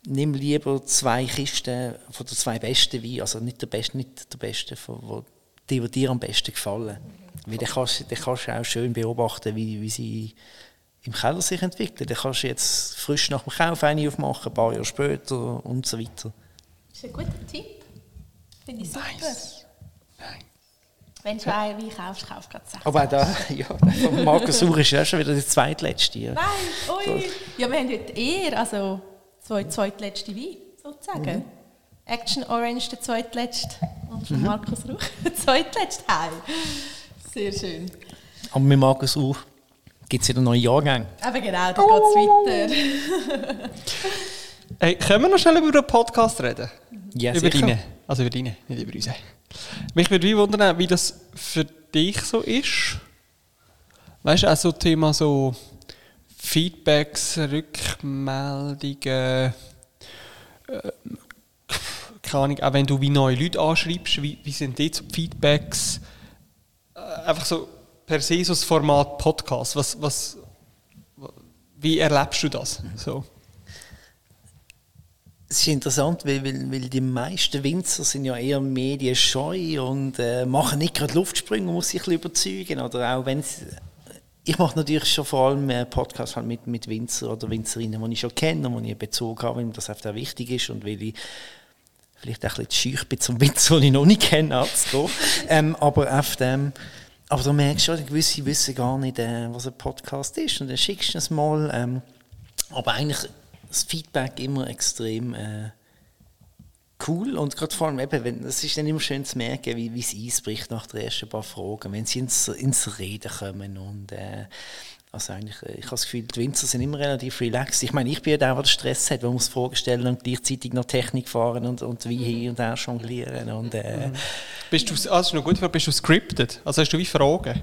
Nimm lieber zwei Kisten von den zwei besten Weinen, also nicht der beste, nicht der beste, von, wo, die, die dir am besten gefallen. Weil dann kannst, dann kannst du auch schön beobachten, wie, wie sie im Keller sich entwickeln. Dann kannst du jetzt frisch nach dem Kauf eine aufmachen, ein paar Jahre später und so weiter. Das ist ein guter Tipp. Finde ich super. Nice. Wenn du einen Wein kaufst, kaufst du gerade sechs. Aber auch da, ja, von Markus Sucher ist ja schon wieder der zweitletzte. Ja. Nein, ui. Ja, wir haben heute eher, also zwei, zweitletzte Wein, sozusagen. Action Orange, der zweitletzte. Und von Markus Ruch, der zweitletzte. Hi. Sehr schön. Aber mit Markus Sucher gibt es wieder neue Jahrgänge. Aber genau, da geht es weiter. Hey, können wir noch schnell über den Podcast reden? Ja, über sicher. deine. Also über deine, nicht über unsere. Mich würde wie wundern, wie das für dich so ist. Weißt du, auch so Thema so Feedbacks, Rückmeldungen, äh, keine Ahnung, auch wenn du wie neue Leute anschreibst, wie, wie sind die so Feedbacks? Äh, einfach so per se so das Format Podcast. Was, was, wie erlebst du das? So. Es ist interessant, weil, weil, weil die meisten Winzer sind ja eher medienscheu und äh, machen nicht gerade Luftsprünge, muss ich ein bisschen überzeugen. Oder auch wenn ich mache natürlich schon vor allem äh, Podcasts halt mit, mit Winzer oder Winzerinnen, die ich schon kenne und die ich einen Bezug habe, weil mir das einfach wichtig ist und weil ich vielleicht auch ein bisschen schüch bin zum Winzer, den ich noch nicht kenne, anzugehen. ähm, aber auf dem aber du merkst schon, gewisse wissen gar nicht, äh, was ein Podcast ist. Und dann schickst du es mal. Ähm, aber eigentlich das Feedback immer extrem äh, cool. Und gerade vor allem, eben, wenn, es ist dann immer schön zu merken, wie, es eisbricht nach den ersten paar Fragen, wenn sie ins, ins Reden kommen. Und, äh, also eigentlich, äh, ich habe das Gefühl, die Winzer sind immer relativ relaxed. Ich meine, ich bin ja der, der Stress hat, man muss Fragen stellen und gleichzeitig noch Technik fahren und, und wie hier und da jonglieren. Und, äh, Bist du, also das ist noch gut, bist du scripted? Also hast du wie Fragen?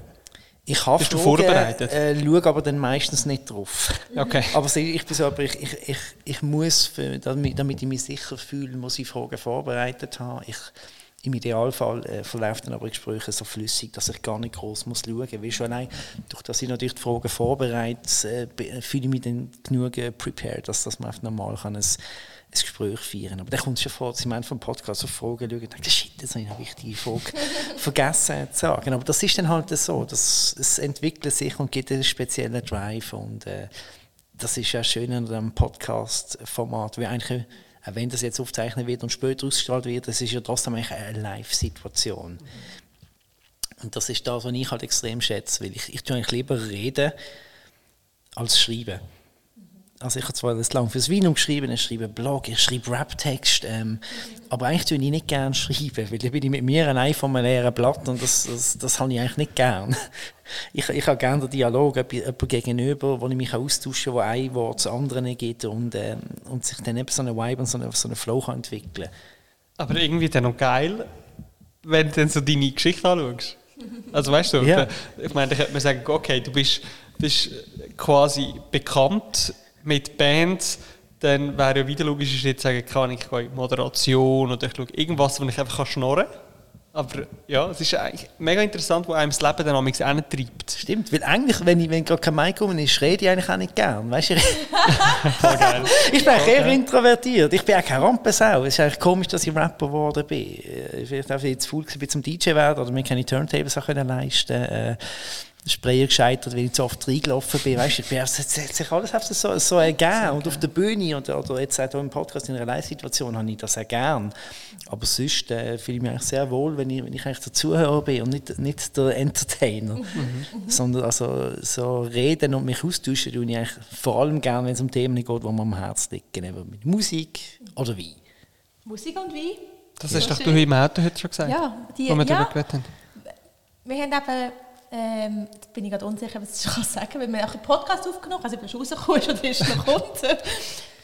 Ich habe Bist du Fragen, vorbereitet? Äh, schaue aber dann meistens nicht drauf. Okay. Aber ich bin so, aber ich, ich, ich, ich muss, für, damit, damit ich mich sicher fühle, muss ich Fragen vorbereitet haben. Ich, Im Idealfall äh, verläuft dann aber Gespräche so flüssig, dass ich gar nicht groß muss schauen muss. Weil schon allein, durch dass ich natürlich die Fragen vorbereite, äh, fühle ich mich dann genug äh, prepared, dass, dass man einfach normal kann ein, ein Gespräch feiern Aber dann kommt es schon vor, dass ich meine vom Podcast auf Fragen schaue und denke, shit, das habe ich eine wichtige Frage vergessen zu sagen. Aber das ist dann halt so, dass es entwickelt sich und gibt einen speziellen Drive und äh, das ist ja schön an dem Podcast-Format, wie eigentlich, auch wenn das jetzt aufgezeichnet wird und später ausgestrahlt wird, das ist ja trotzdem eigentlich eine Live-Situation. Und das ist das, was ich halt extrem schätze, weil ich, ich tue eigentlich lieber reden als schreiben. Also ich habe zwar das lang fürs Vino geschrieben, ich schreibe Blog, ich schreibe Rap-Text, ähm, aber eigentlich tue ich nicht gerne schreiben, weil dann bin ich mit mir allein von einem leeren Blatt und das, das, das habe ich eigentlich nicht gern. Ich, ich habe gerne den Dialog, jemand gegenüber, wo ich mich austauschen kann, wo ein Wort zu anderen gibt und, ähm, und sich dann eben so eine Vibe und so eine, so eine Flow kann entwickeln Aber irgendwie dann noch geil, wenn du dann so deine Geschichte anschaust. Also weißt du, Ja. ich meine, da könnte man sagen, okay, du bist, bist quasi bekannt mit Bands, dann wäre ja wieder logisch, ist jetzt sagen, kann ich gehe in Moderation oder ich schaue irgendwas, wo ich einfach kann schnurren kann. Aber ja, es ist eigentlich mega interessant, wo einem das Leben dann manchmal treibt. Stimmt, weil eigentlich, wenn, ich, wenn gerade kein Mic rum ist, rede ich eigentlich auch nicht gern. Weißt du? Ich bin eigentlich eher introvertiert. Ich bin auch kein Rampensau. Es ist eigentlich komisch, dass ich Rapper geworden bin. Äh, Ich bin einfach jetzt faul gewesen, zum DJ werden oder mir keine Turntables auch können Äh, Sprayer gescheitert, weil ich zu oft reingelaufen bin. Weißt, du, ich bin, es hat sich alles so, so ergeben. Und auf der Bühne oder, oder jetzt auch im Podcast in einer Live-Situation habe ich das auch gern. Aber sonst äh, fühle ich mich eigentlich sehr wohl, wenn ich, wenn ich eigentlich der Zuhörer bin und nicht, nicht der Entertainer. Sondern also so reden und mich austauschen tue ich eigentlich vor allem gerne, wenn es um Themen geht, die mir am Herzen liegen. Eben mit Musik oder Wein. Musik und Wein. Das hast doch du im Auto heute schon gesagt, Ja, die- wo wir ja. darüber geredet haben. Wir haben eben, ähm, jetzt bin ich gerade unsicher, was ich schon sagen kann, weil wir auch einen Podcast aufgenommen haben, also ob schon rausgekommen ist oder ist noch kommt.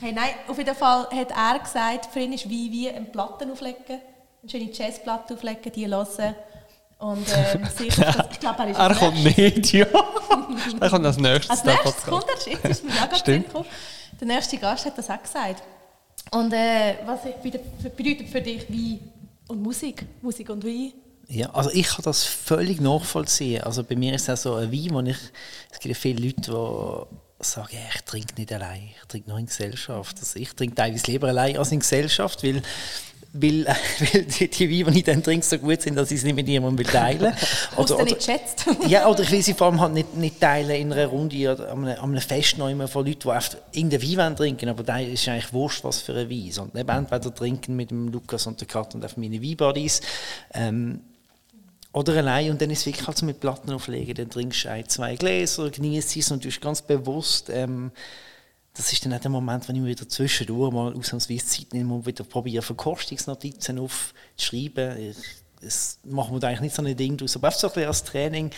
hey, nein, auf jeden Fall hat er gesagt, für ihn ist wie, wie eine Platte auflegen, eine schöne Jazzplatte auflegen, die hören. Und ähm, sich, das, ich glaube, er ist Er kommt nächstes- nicht, ja. er kommt als nächstes. Als der nächstes kommt er, ist mir ja gerade. Der nächste Gast hat das auch gesagt. Und äh, was bedeutet bedeutet für dich Wein und Musik? Musik und Wein? Ja, also ich kann das völlig nachvollziehen. Also bei mir ist es auch so ein Wein, wo ich, es gibt ja viele Leute, die sagen, ich trinke nicht allein, ich trinke nur in Gesellschaft. Also ich trinke teilweise lieber allein als in Gesellschaft, weil weil, weil die, die Weine, die ich dann trinke, so gut sind, dass ich sie nicht mit jemandem teilen will. Oder, oder nicht schätzt. ja, oder ich will sie vor allem halt nicht, nicht teilen in einer Runde oder an einem, an einem Fest noch immer von Leuten, die einfach irgendeinen Wein trinken aber da ist eigentlich wurscht, was für ein Wein. Und eben entweder trinken mit dem Lukas und der Kat und auf meine Weinbodies. Ähm, oder allein und dann ist es wirklich halt so mit Platten auflegen. Dann trinkst du ein, zwei Gläser, genießt es und du bist ganz bewusst. Ähm, das ist dann auch der Moment, wenn ich wieder zwischendurch mal ausnahmsweise Zeit nehme und wieder probiere, Verkostungsnotizen aufzuschreiben. Das machen wir da eigentlich nicht so ein Ding draus, aber einfach so ein bisschen als Training,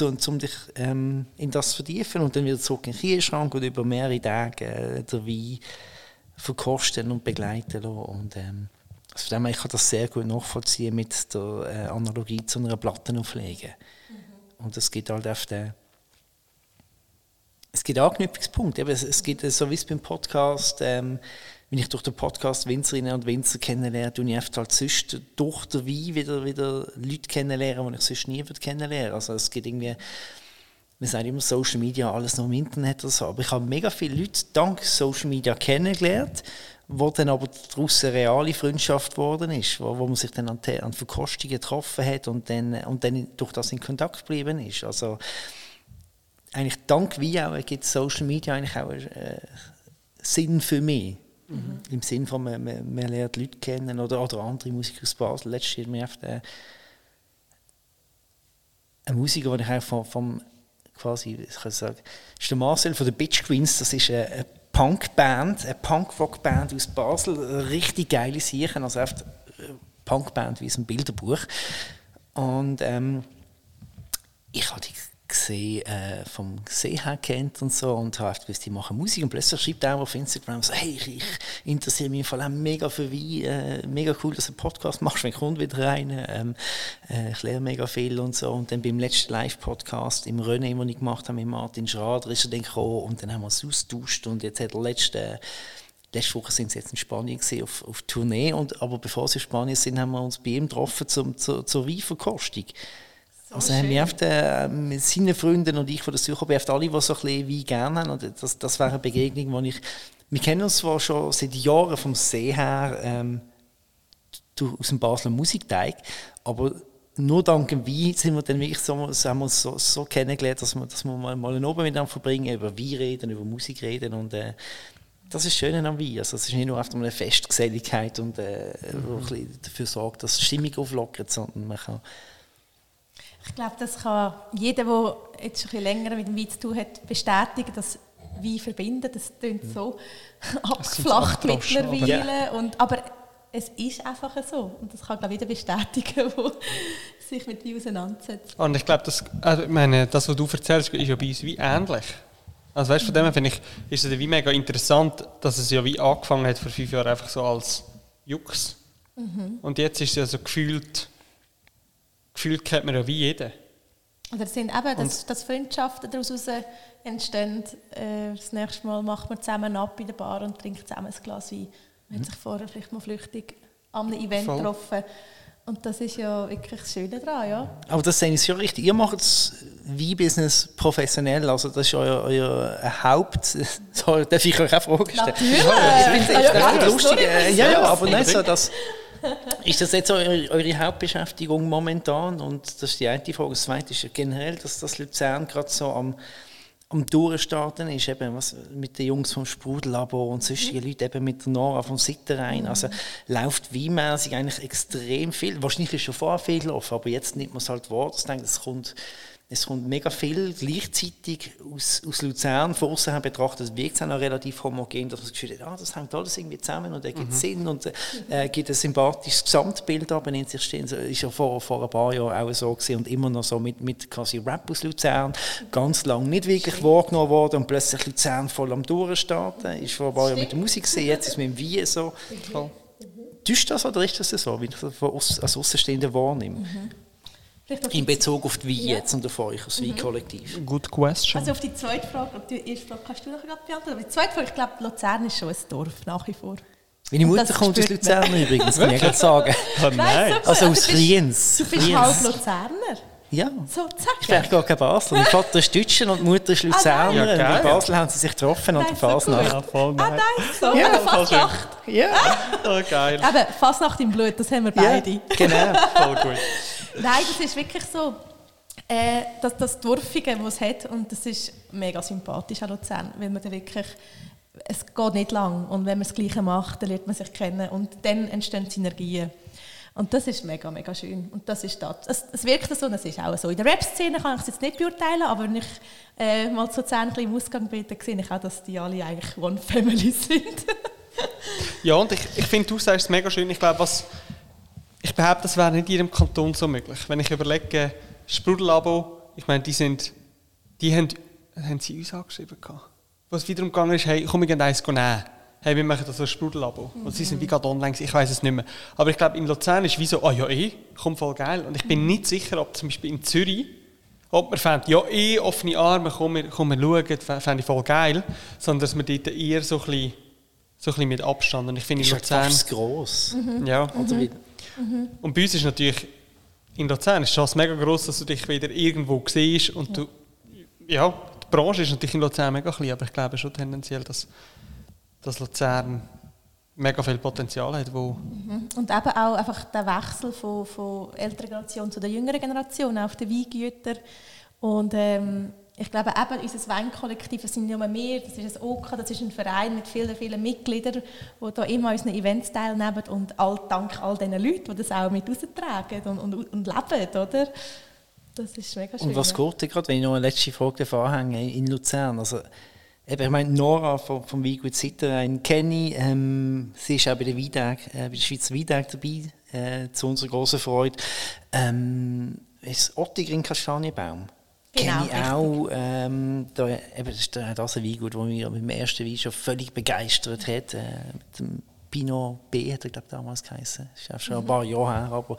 um, um dich ähm, in das zu vertiefen und dann wieder zurück in den Kühlschrank und über mehrere Tage äh, der Wein verkosten und begleiten lassen. Und, ähm, also von dem ich kann das sehr gut nachvollziehen mit der äh, Analogie zu einer Plattenauflege. Mhm. Und es gibt halt auf den es gibt Anknüpfungspunkte. Es, es gibt, so wie es beim Podcast, ähm, wenn ich durch den Podcast Winzerinnen und Winzer kennenlerne, tue ich oft halt sonst durch den Wein wieder, wieder Leute kennenlernen, die ich sonst nie würde kennenlernen. Also es gibt irgendwie, wir sagen immer Social Media, alles noch im Internet oder so, aber ich habe mega viele Leute dank Social Media kennengelernt, wo dann aber daraus eine reale Freundschaft geworden ist, wo, wo man sich dann an, an Verkostungen getroffen hat und dann, und dann durch das in Kontakt geblieben ist. Also eigentlich dank wie auch gibt Social Media eigentlich auch äh, Sinn für mich. Mhm. Im Sinn von, man, man, man, lernt Leute kennen oder, oder andere Musiker aus Basel. Letztes Jahr hat mir ein Musiker, den ich auch vom, vom quasi, ich kann sagen, ist der Marcel von den Bitch Queens, das ist eine, eine Punkband, eine Punkrock-Band aus Basel, richtig geile Sache, also oft Punkband wie ein Bilderbuch. Und ähm, ich habe die gesehen, äh, vom Gesehen her kennt und so und habe gewusst, die machen Musik und plötzlich schreibt er auf Instagram so, hey, ich, interessiere mich vor allem mega für Wein, äh, mega cool, dass du einen Podcast machst, wenn kommt wieder rein, ähm, äh, ich lerne mega viel und so und dann beim letzten Live-Podcast im René, den ich gemacht habe mit Martin Schrader, ist er dann gekommen und dann haben wir es austauscht und jetzt hat er letzte Letzte Woche sind sie jetzt in Spanien gesehen auf, auf Tournee und aber bevor sie in Spanien sind, haben wir uns bei ihm getroffen zum, zur, zur Weinverkostung. So also haben wir oft, äh, mit seinen Freunden und ich von der Suche oft alle, die so ein bisschen Wein gerne haben. Und das, das wäre eine Begegnung, wo ich... Wir kennen uns zwar schon seit Jahren vom See her ähm, aus dem Basler Musikteig, aber nur dank dem Wein sind wir dann wirklich so, so haben wir uns so, so kennengelernt, dass wir, dass wir mal, mal einen Abend miteinander verbringen, über Wein reden, über Musik reden und äh, das ist schön am Wein. Also es ist nicht nur einfach eine Festgeselligkeit und äh, mhm. dafür sorgt, dass die Stimmung auflockert, sondern man kann ich glaube, das kann jeder, der jetzt schon ein länger mit dem Wein zu tun hat, bestätigen, dass Wein verbinden, das klingt so abgeflacht mittlerweile. Ja. Und, aber es ist einfach so. Und das kann glaube ich jeder bestätigen, der sich mit Wein auseinandersetzt. Und ich glaube, das, also ich meine, das, was du erzählst, ist ja bei uns wie ähnlich. Also weißt, von dem finde ich, ist es wie mega interessant, dass es ja wie angefangen hat vor fünf Jahren einfach so als Jux. Mhm. Und jetzt ist es ja so gefühlt gefühlt kennt man ja wie jeden. Oder sind eben, dass, dass Freundschaften daraus entstehen. Äh, das nächste Mal macht man zusammen ab in der Bar und trinkt zusammen ein Glas Wein. Man mhm. hat sich vorher vielleicht mal flüchtig an einem Event Voll. getroffen. Und das ist ja wirklich das Schöne daran, ja. Aber das sehen Sie schon richtig. Ihr macht das Wein-Business professionell, also das ist euer, euer Haupt... Darf ich euch auch Fragen stellen? Natürlich! Ja, ich lustig. Ja, ja, aber nicht so, dass ist das jetzt eure, eure, Hauptbeschäftigung momentan? Und das ist die eine Frage. Das zweite ist generell, dass das Luzern gerade so am, am Durchstarten ist, eben was mit den Jungs vom Sprudellabor und sonstige mhm. Leute, eben mit der Nora vom Sitterein. Also läuft weinmäßig eigentlich extrem viel. Wahrscheinlich ist schon vorher viel gelaufen, aber jetzt nimmt man es halt wahr. Es kommt es kommt mega viel gleichzeitig aus, aus Luzern. Von außen betrachtet wirkt es auch noch relativ homogen, dass man das Gefühl hat, ah, das hängt alles irgendwie zusammen und ergibt mhm. Sinn und äh, gibt ein sympathisches Gesamtbild ab in sich stehen. Das ist ja vor, vor ein paar Jahren auch so gewesen und immer noch so mit, mit quasi Rap aus Luzern. Ganz lange nicht wirklich wahrgenommen worden und plötzlich Luzern voll am Durchstarten. Ist vor ein paar Jahren mit der Musik gesehen, jetzt ist es mit dem Wien so. Mhm. Täuscht das oder ist das so, wie ich das als Außenstehender wahrnehme? Mhm. In Bezug auf die Wein ja. jetzt und auf euch als mhm. Weinkollektiv. Good question. Also auf die zweite Frage, die erste Frage kannst du noch gerade beantworten. Aber die zweite Frage, ich glaube, Luzern ist schon ein Dorf nach wie vor. Meine Mutter kommt aus Luzern übrigens, kann ich gerade sagen. Oh nein. Also aus Riens. Du bist halb Luzerner. Ja. So, zack. Ich wäre gar kein Basler. Mein Vater ist Deutscher und die Mutter ist Luzerner. Ja, und geil. in Basel haben sie sich getroffen an der Nein, so Fasnacht. gut. voll Ah, nein, so. Ja, Ja, voll schön. Fastnacht. Ja, Oh, geil. Eben, Fastnacht im Blut, das haben wir ja, beide. genau. Voll gut. Nein, das ist wirklich so. Äh, das, das Dwarfige, das es hat, und das ist mega sympathisch an Luzern, weil man da wirklich, es geht nicht lang und wenn man das Gleiche macht, dann lernt man sich kennen und dann entstehen Synergien. Und das ist mega, mega schön. Und das ist das. Es, es wirkt so und es ist auch so. In der Rap-Szene kann ich es jetzt nicht beurteilen, aber wenn ich äh, mal zu Luzern im Ausgang bin, dann sehe ich auch, dass die alle eigentlich One Family sind. Ja, und ich, ich finde, du sagst es mega schön. Ich glaube, was. Ich behaupte, das wäre nicht in jedem Kanton so möglich. Wenn ich überlege, Sprudellabo, ich meine, die sind. Die haben, haben sie uns angeschrieben. gehabt. Was wiederum gegangen ist, hey, komm, ich eins nehmen. Hey, wir machen das so ein Sprudellabo. Und sie sind wie gerade online, ich weiß es nicht mehr. Aber ich glaube, in Luzern ist wie so, ah ja, eh, kommt voll geil. Und ich bin nicht sicher, ob zum Beispiel in Zürich, ob man fände, ja, eh, offene Arme, komm, wir, komm, wir schauen, fände ich voll geil. Sondern dass man dort eher so ein bisschen, so ein bisschen mit Abstand. Und ich finde, in Ist Luzern. fast gross. Ja. Also, wie- Und bei uns ist natürlich, in Luzern ist die Chance mega groß, dass du dich wieder irgendwo siehst und du, ja, die Branche ist natürlich in Luzern mega klein, aber ich glaube schon tendenziell, dass, dass Luzern mega viel Potenzial hat, wo, Und eben auch einfach der Wechsel von, von älterer Generation zu der jüngeren Generation auf den Weingütern. Und ähm, ich glaube eben, unser Weinkollektiv, das sind nicht mehr wir, das ist ein OK, das ist ein Verein mit vielen, vielen Mitgliedern, die da immer an unseren Events teilnehmen und all, dank all diesen Leuten, die das auch mit raustragen und, und, und leben, oder? Das ist mega schön. Und was geht denn gerade, wenn ich noch eine letzte Frage anhänge in Luzern? Also, eben, ich meine, Nora vom, vom Weingut Sitterein kenne ich. Ähm, sie ist auch bei der Weintag, äh, bei der Schweizer Weintag dabei, äh, zu unserer großen Freude. Ähm, ist Ottiger in Kastanienbaum. Genau, Kenne ich auch. Ähm, da, eben, das ist der- das ein Weingut, das mich mit dem ersten Wein schon völlig begeistert hat. Äh, mit dem Pinot B hat er, glaube ich, damals geheißen. Das ist auch schon ein paar Jahre her. Aber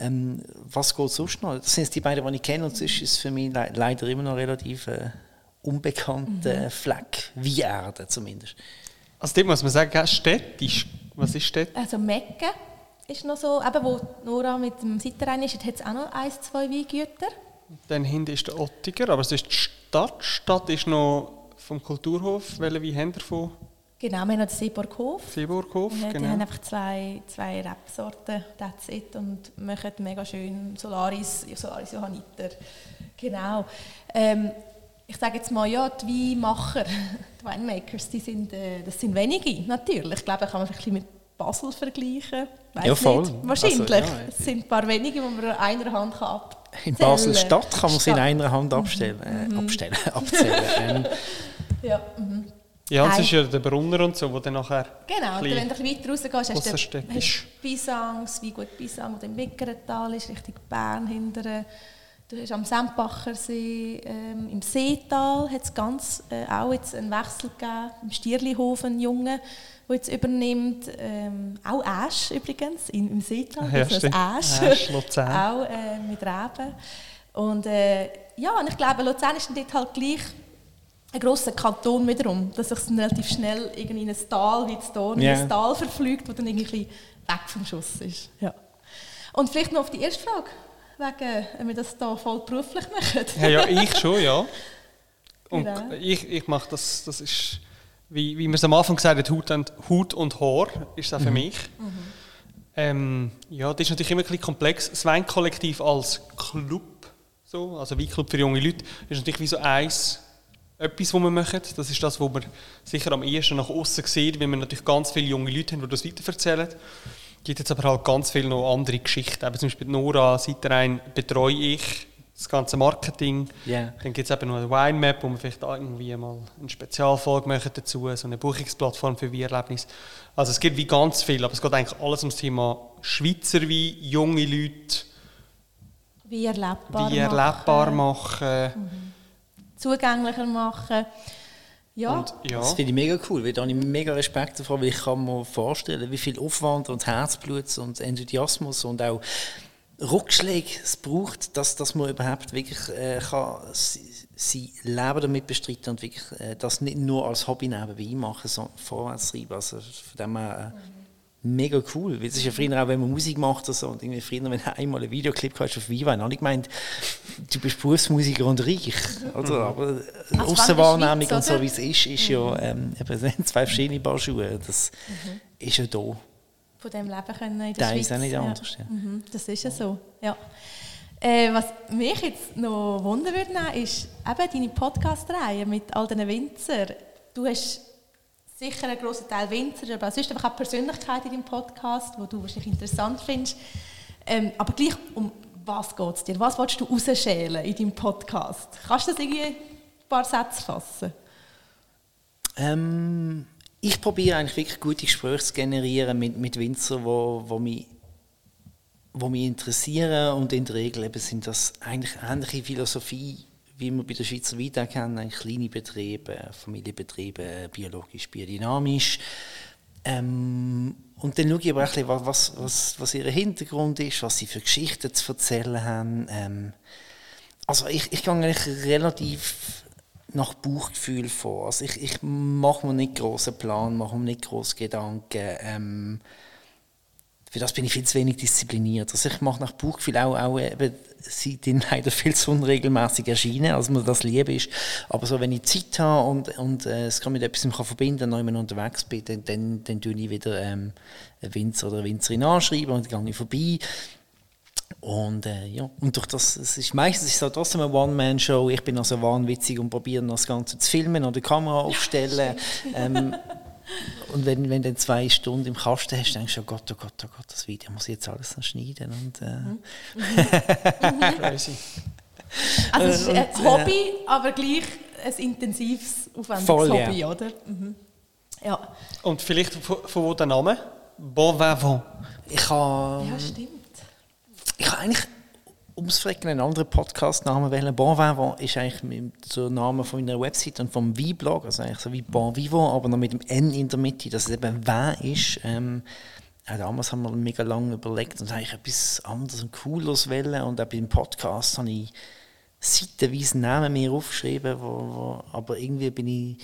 ähm, was geht sonst noch? Das sind die beiden, die ich kenne. Und sonst ist es für mich le leider immer noch relativ äh, unbekannter Fleck, wie Erde zumindest. also dem muss man sagen, städtisch, was ist Städt? Also Mecke ist noch so, eben wo Nora mit dem Sitterein ist, hat es auch noch ein, zwei Weingüter. Dann hinten ist der Ottiger, aber es ist die Stadt. Die Stadt ist noch vom Kulturhof, welche wie haben davon? Genau, wir haben noch den Seeburghof. Seeburghof, Ja, Die genau. haben einfach zwei, zwei Rebsorten, that's it, und machen mega schön Solaris, Solaris Johanniter. Genau. Ähm, ich sage jetzt mal, ja, die Weinmacher, die Winemakers, die sind, äh, das sind wenige, natürlich. Ich glaube, da kann man ein bisschen mit Basel vergleichen. Weiss Ja, voll. Nicht. Wahrscheinlich. Also, ja, es sind ein paar wenige, die man an einer Hand kann abzählen In Basel-Stadt kann man sie in einer Hand abstellen, äh, abstellen, abzählen. ähm, Ja, mhm. Ja, und es Nein. ist ja der Brunner und so, wo dann nachher... Genau, und wenn du ein bisschen weiter rausgehst, hast du ausserstädtisch. hast Bisang, das Weingut Bisang, das im Wickerental ist, Richtung Bern hinterher. Du hast am Sempacher See, ähm, im Seetal hat es ganz äh, auch jetzt einen Wechsel gegeben, im Stierlihof ein Junge, der jetzt übernimmt. Ähm, auch Asch übrigens, in, im Seetal, Ja, das ist Luzern. auch äh, mit Reben. Und äh, ja, und ich glaube, Luzern ist dort halt gleich ein grosser Kanton wiederum, dass sich relativ schnell irgendwie in ein Tal, wie das hier, in Ja. ein Tal verfliegt, das dann irgendwie weg vom Schuss ist. Ja. Und vielleicht noch auf die erste Frage, wegen, wenn wir das hier voll beruflich machen. Ja, ja, ich schon, ja. Und Genau. ich, ich mache das, das ist, wie, wie wir es am Anfang gesagt haben, Hut und, Haar ist das für mich. Ähm, ja, das ist natürlich immer ein bisschen komplex. Das Weinkollektiv als Club, so, also Weinclub für junge Leute, ist natürlich wie so eins, etwas, was wir machen. Das ist das, was man sicher am ehesten nach außen sieht, weil wir natürlich ganz viele junge Leute haben, die das weiterverzählen. Es gibt jetzt aber halt ganz viele noch andere Geschichten. Eben zum Beispiel Nora Seiterein betreue ich, das ganze Marketing. Ja. Dann gibt es eben noch eine Wine Map, wo wir vielleicht irgendwie mal eine Spezialfolge machen dazu, so eine Buchungsplattform für Weierlebnis. Also es gibt wie ganz viel, aber es geht eigentlich alles ums Thema Schweizer Wein, junge Leute, Wie erlebbar, wie erlebbar machen. zugänglicher machen. Ja, Und, ja. Das finde ich mega cool, weil da habe ich mega Respekt davor, weil ich kann mir vorstellen, wie viel Aufwand und Herzblut und Enthusiasmus und auch Rückschläge es braucht, dass, dass man überhaupt wirklich äh, kann, sie, sie Leben damit bestreiten und wirklich äh, das nicht nur als Hobby nebenbei machen, sondern vorwärts treiben. Also von dem her, mega cool. Weil es ist ja früher auch, wenn man Musik macht oder so, und irgendwie früher, wenn du einmal einen Videoclip hast auf Viva, dann habe ich gemeint, du bist Berufsmusiker und reich. Oder? Aber die Also Aussenwahrnehmung und so, wie es ist, ist ja ähm, eben, zwei verschiedene Paar Schuhe. Das ist ja da. Von dem Leben können in der Schweiz. ist auch nicht anders. Ja. Mhm, das ist ja so, ja. Äh, was mich jetzt noch wundern würde, ist eben deine Podcast-Reihe mit all diesen Winzer. Du hast sicher einen grossen Teil Winzer, aber es ist einfach auch Persönlichkeit in deinem Podcast, wo du wahrscheinlich interessant findest. Ähm, aber gleich, um was geht es dir? Was willst du rausschälen in deinem Podcast? Kannst du das irgendwie in ein paar Sätze fassen? Ähm, ich probiere eigentlich wirklich gute Gespräche zu generieren mit, mit Winzern, wo, wo, mich, wo mich interessieren und in der Regel eben sind das eigentlich ähnliche Philosophie, wie wir bei der Schweizer Vita kennen, kleine Betriebe, Familienbetriebe, biologisch, biodynamisch. Ähm, und dann schaue ich aber auch ein bisschen, was, was, was ihr Hintergrund ist, was sie für Geschichten zu erzählen haben. Ähm, also ich, ich gehe eigentlich relativ nach Bauchgefühl vor. Also ich, ich mache mir nicht großen Plan, mache mir nicht große Gedanken. Ähm, für das bin ich viel zu wenig diszipliniert. Also ich mache nach Bauchgefühl auch, auch eben, sind leider viel zu unregelmäßig erschienen, als mir das lieb ist. Aber so, wenn ich Zeit habe und, und äh, es kann mit etwas kann verbinden kann, wenn ich unterwegs bin, dann, dann, dann tue ich wieder ähm, einen Winzer oder eine Winzerin anschreiben und gehe ich vorbei. Und äh, ja, und durch das, es ist meistens ist es auch trotzdem eine One-Man-Show. Ich bin also wahnwitzig und probiere das Ganze zu filmen oder die Kamera aufstellen. ähm, und wenn, wenn du dann zwei Stunden im Kasten hast, denkst du, oh Gott, oh Gott, oh Gott, das Video muss ich jetzt alles noch schneiden. Und, äh, Crazy. Also es ist Äh, ein und, äh, Hobby, aber gleich ein intensives, aufwendiges Voll, ja. Hobby, oder? Mhm. Ja. Und vielleicht von, von wo der Name? Bon Vivant. ich habe ja, stimmt. Ich habe eigentlich ums Frecken einen anderen Podcast-Namen wählen. Bon Vivant ist eigentlich mit- der Name von meiner Website und vom V-Blog, also eigentlich so wie Bon Vivant, aber noch mit dem N in der Mitte, dass es eben Vin ist. Ähm, auch damals haben wir mega lange überlegt und eigentlich etwas anderes und Cooles wählen und auch beim Podcast habe ich seitenweise Namen mir aufgeschrieben, wo, wo, aber irgendwie bin ich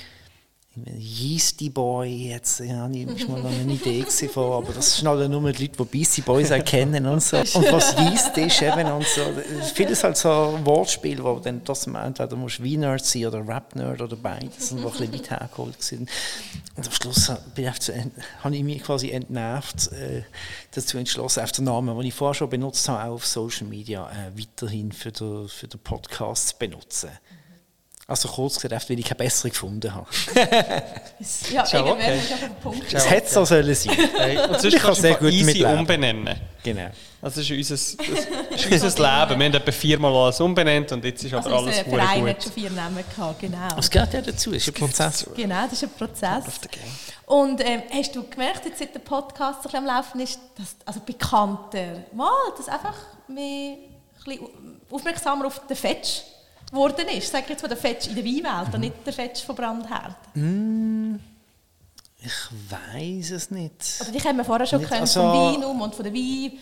Yeasty Boy, jetzt ja, ich mal noch eine Idee von, aber das sind alle nur die Leute, die Beastie Boys auch kennen und so. Und was Yeast ist eben und so. Vieles halt so Wortspiel, wo dann trotzdem entweder musst Wie-Nerd sein oder Rap-Nerd oder beides und ein bisschen weit hergeholt sind. Und am Schluss bin ich, zu, habe ich mich quasi entnervt äh, dazu entschlossen, auf den Namen, den ich vorher schon benutzt habe, auch auf Social Media äh, weiterhin für den, für den Podcast zu benutzen. Also kurz gesagt, weil ich keine bessere gefunden habe. Es- Ja, irgendwann okay. ist auf den Punkt. Es hätte so sollen sein. Hey, und sonst Ich kann kannst du gut easy mitleben. umbenennen. Genau. Also das ist unser, das ist unser Leben. Wir haben etwa viermal alles umbenannt und jetzt ist aber Also alles unser sehr Verein gut. hat schon vier Namen gehabt, genau. Es gehört ja dazu, es ist ein Prozess. Genau, das ist ein Prozess. Und ähm, hast du gemerkt, jetzt seit der Podcast so ein bisschen am Laufen ist, dass also bekannter, mal, dass einfach mehr, ein bisschen aufmerksamer auf den Fetch geworden ist? Sag jetzt mal der Fetch in der Weinwelt und nicht der Fetch von Brandherd. Ich weiß es nicht. Oder die haben wir vorher schon Nicht- also- vom Weinum und von Wein.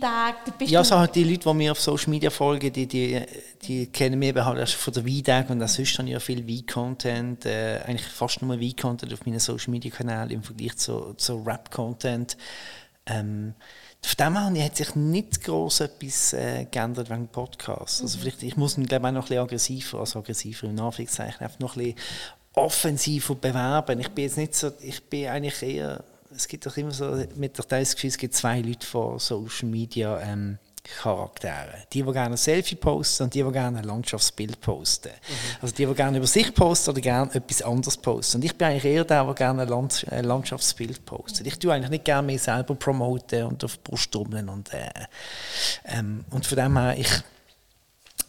Da bist Ja, so halt die Leute, die mir auf Social Media folgen, die, die, die kennen mich eben halt erst von der Weintag und auch sonst habe ich ja viel Wein-Content, äh, eigentlich fast nur Wein-Content auf meinen Social Media Kanälen im Vergleich zu, zu Rap-Content. Ähm, von dem her hat sich nicht groß etwas äh, geändert wegen Podcasts. Also vielleicht, ich muss ihn glaube ich auch noch ein bisschen aggressiver, also aggressiver im Anführungszeichen, einfach noch ein bisschen offensiver bewerben. Ich bin jetzt nicht so, ich bin eigentlich eher, es gibt doch immer so, mit der das Gefühl, es gibt zwei Leute von Social Media ähm, Charaktere. Die, die gerne ein Selfie posten und die, die gerne ein Landschaftsbild posten. Also die, die gerne über sich posten oder gerne etwas anderes posten. Und ich bin eigentlich eher der, der gerne ein ein Landschaftsbild postet. Ich tue eigentlich nicht gerne mich selber promoten und auf die Brust und, äh, ähm, und von dem her, ich,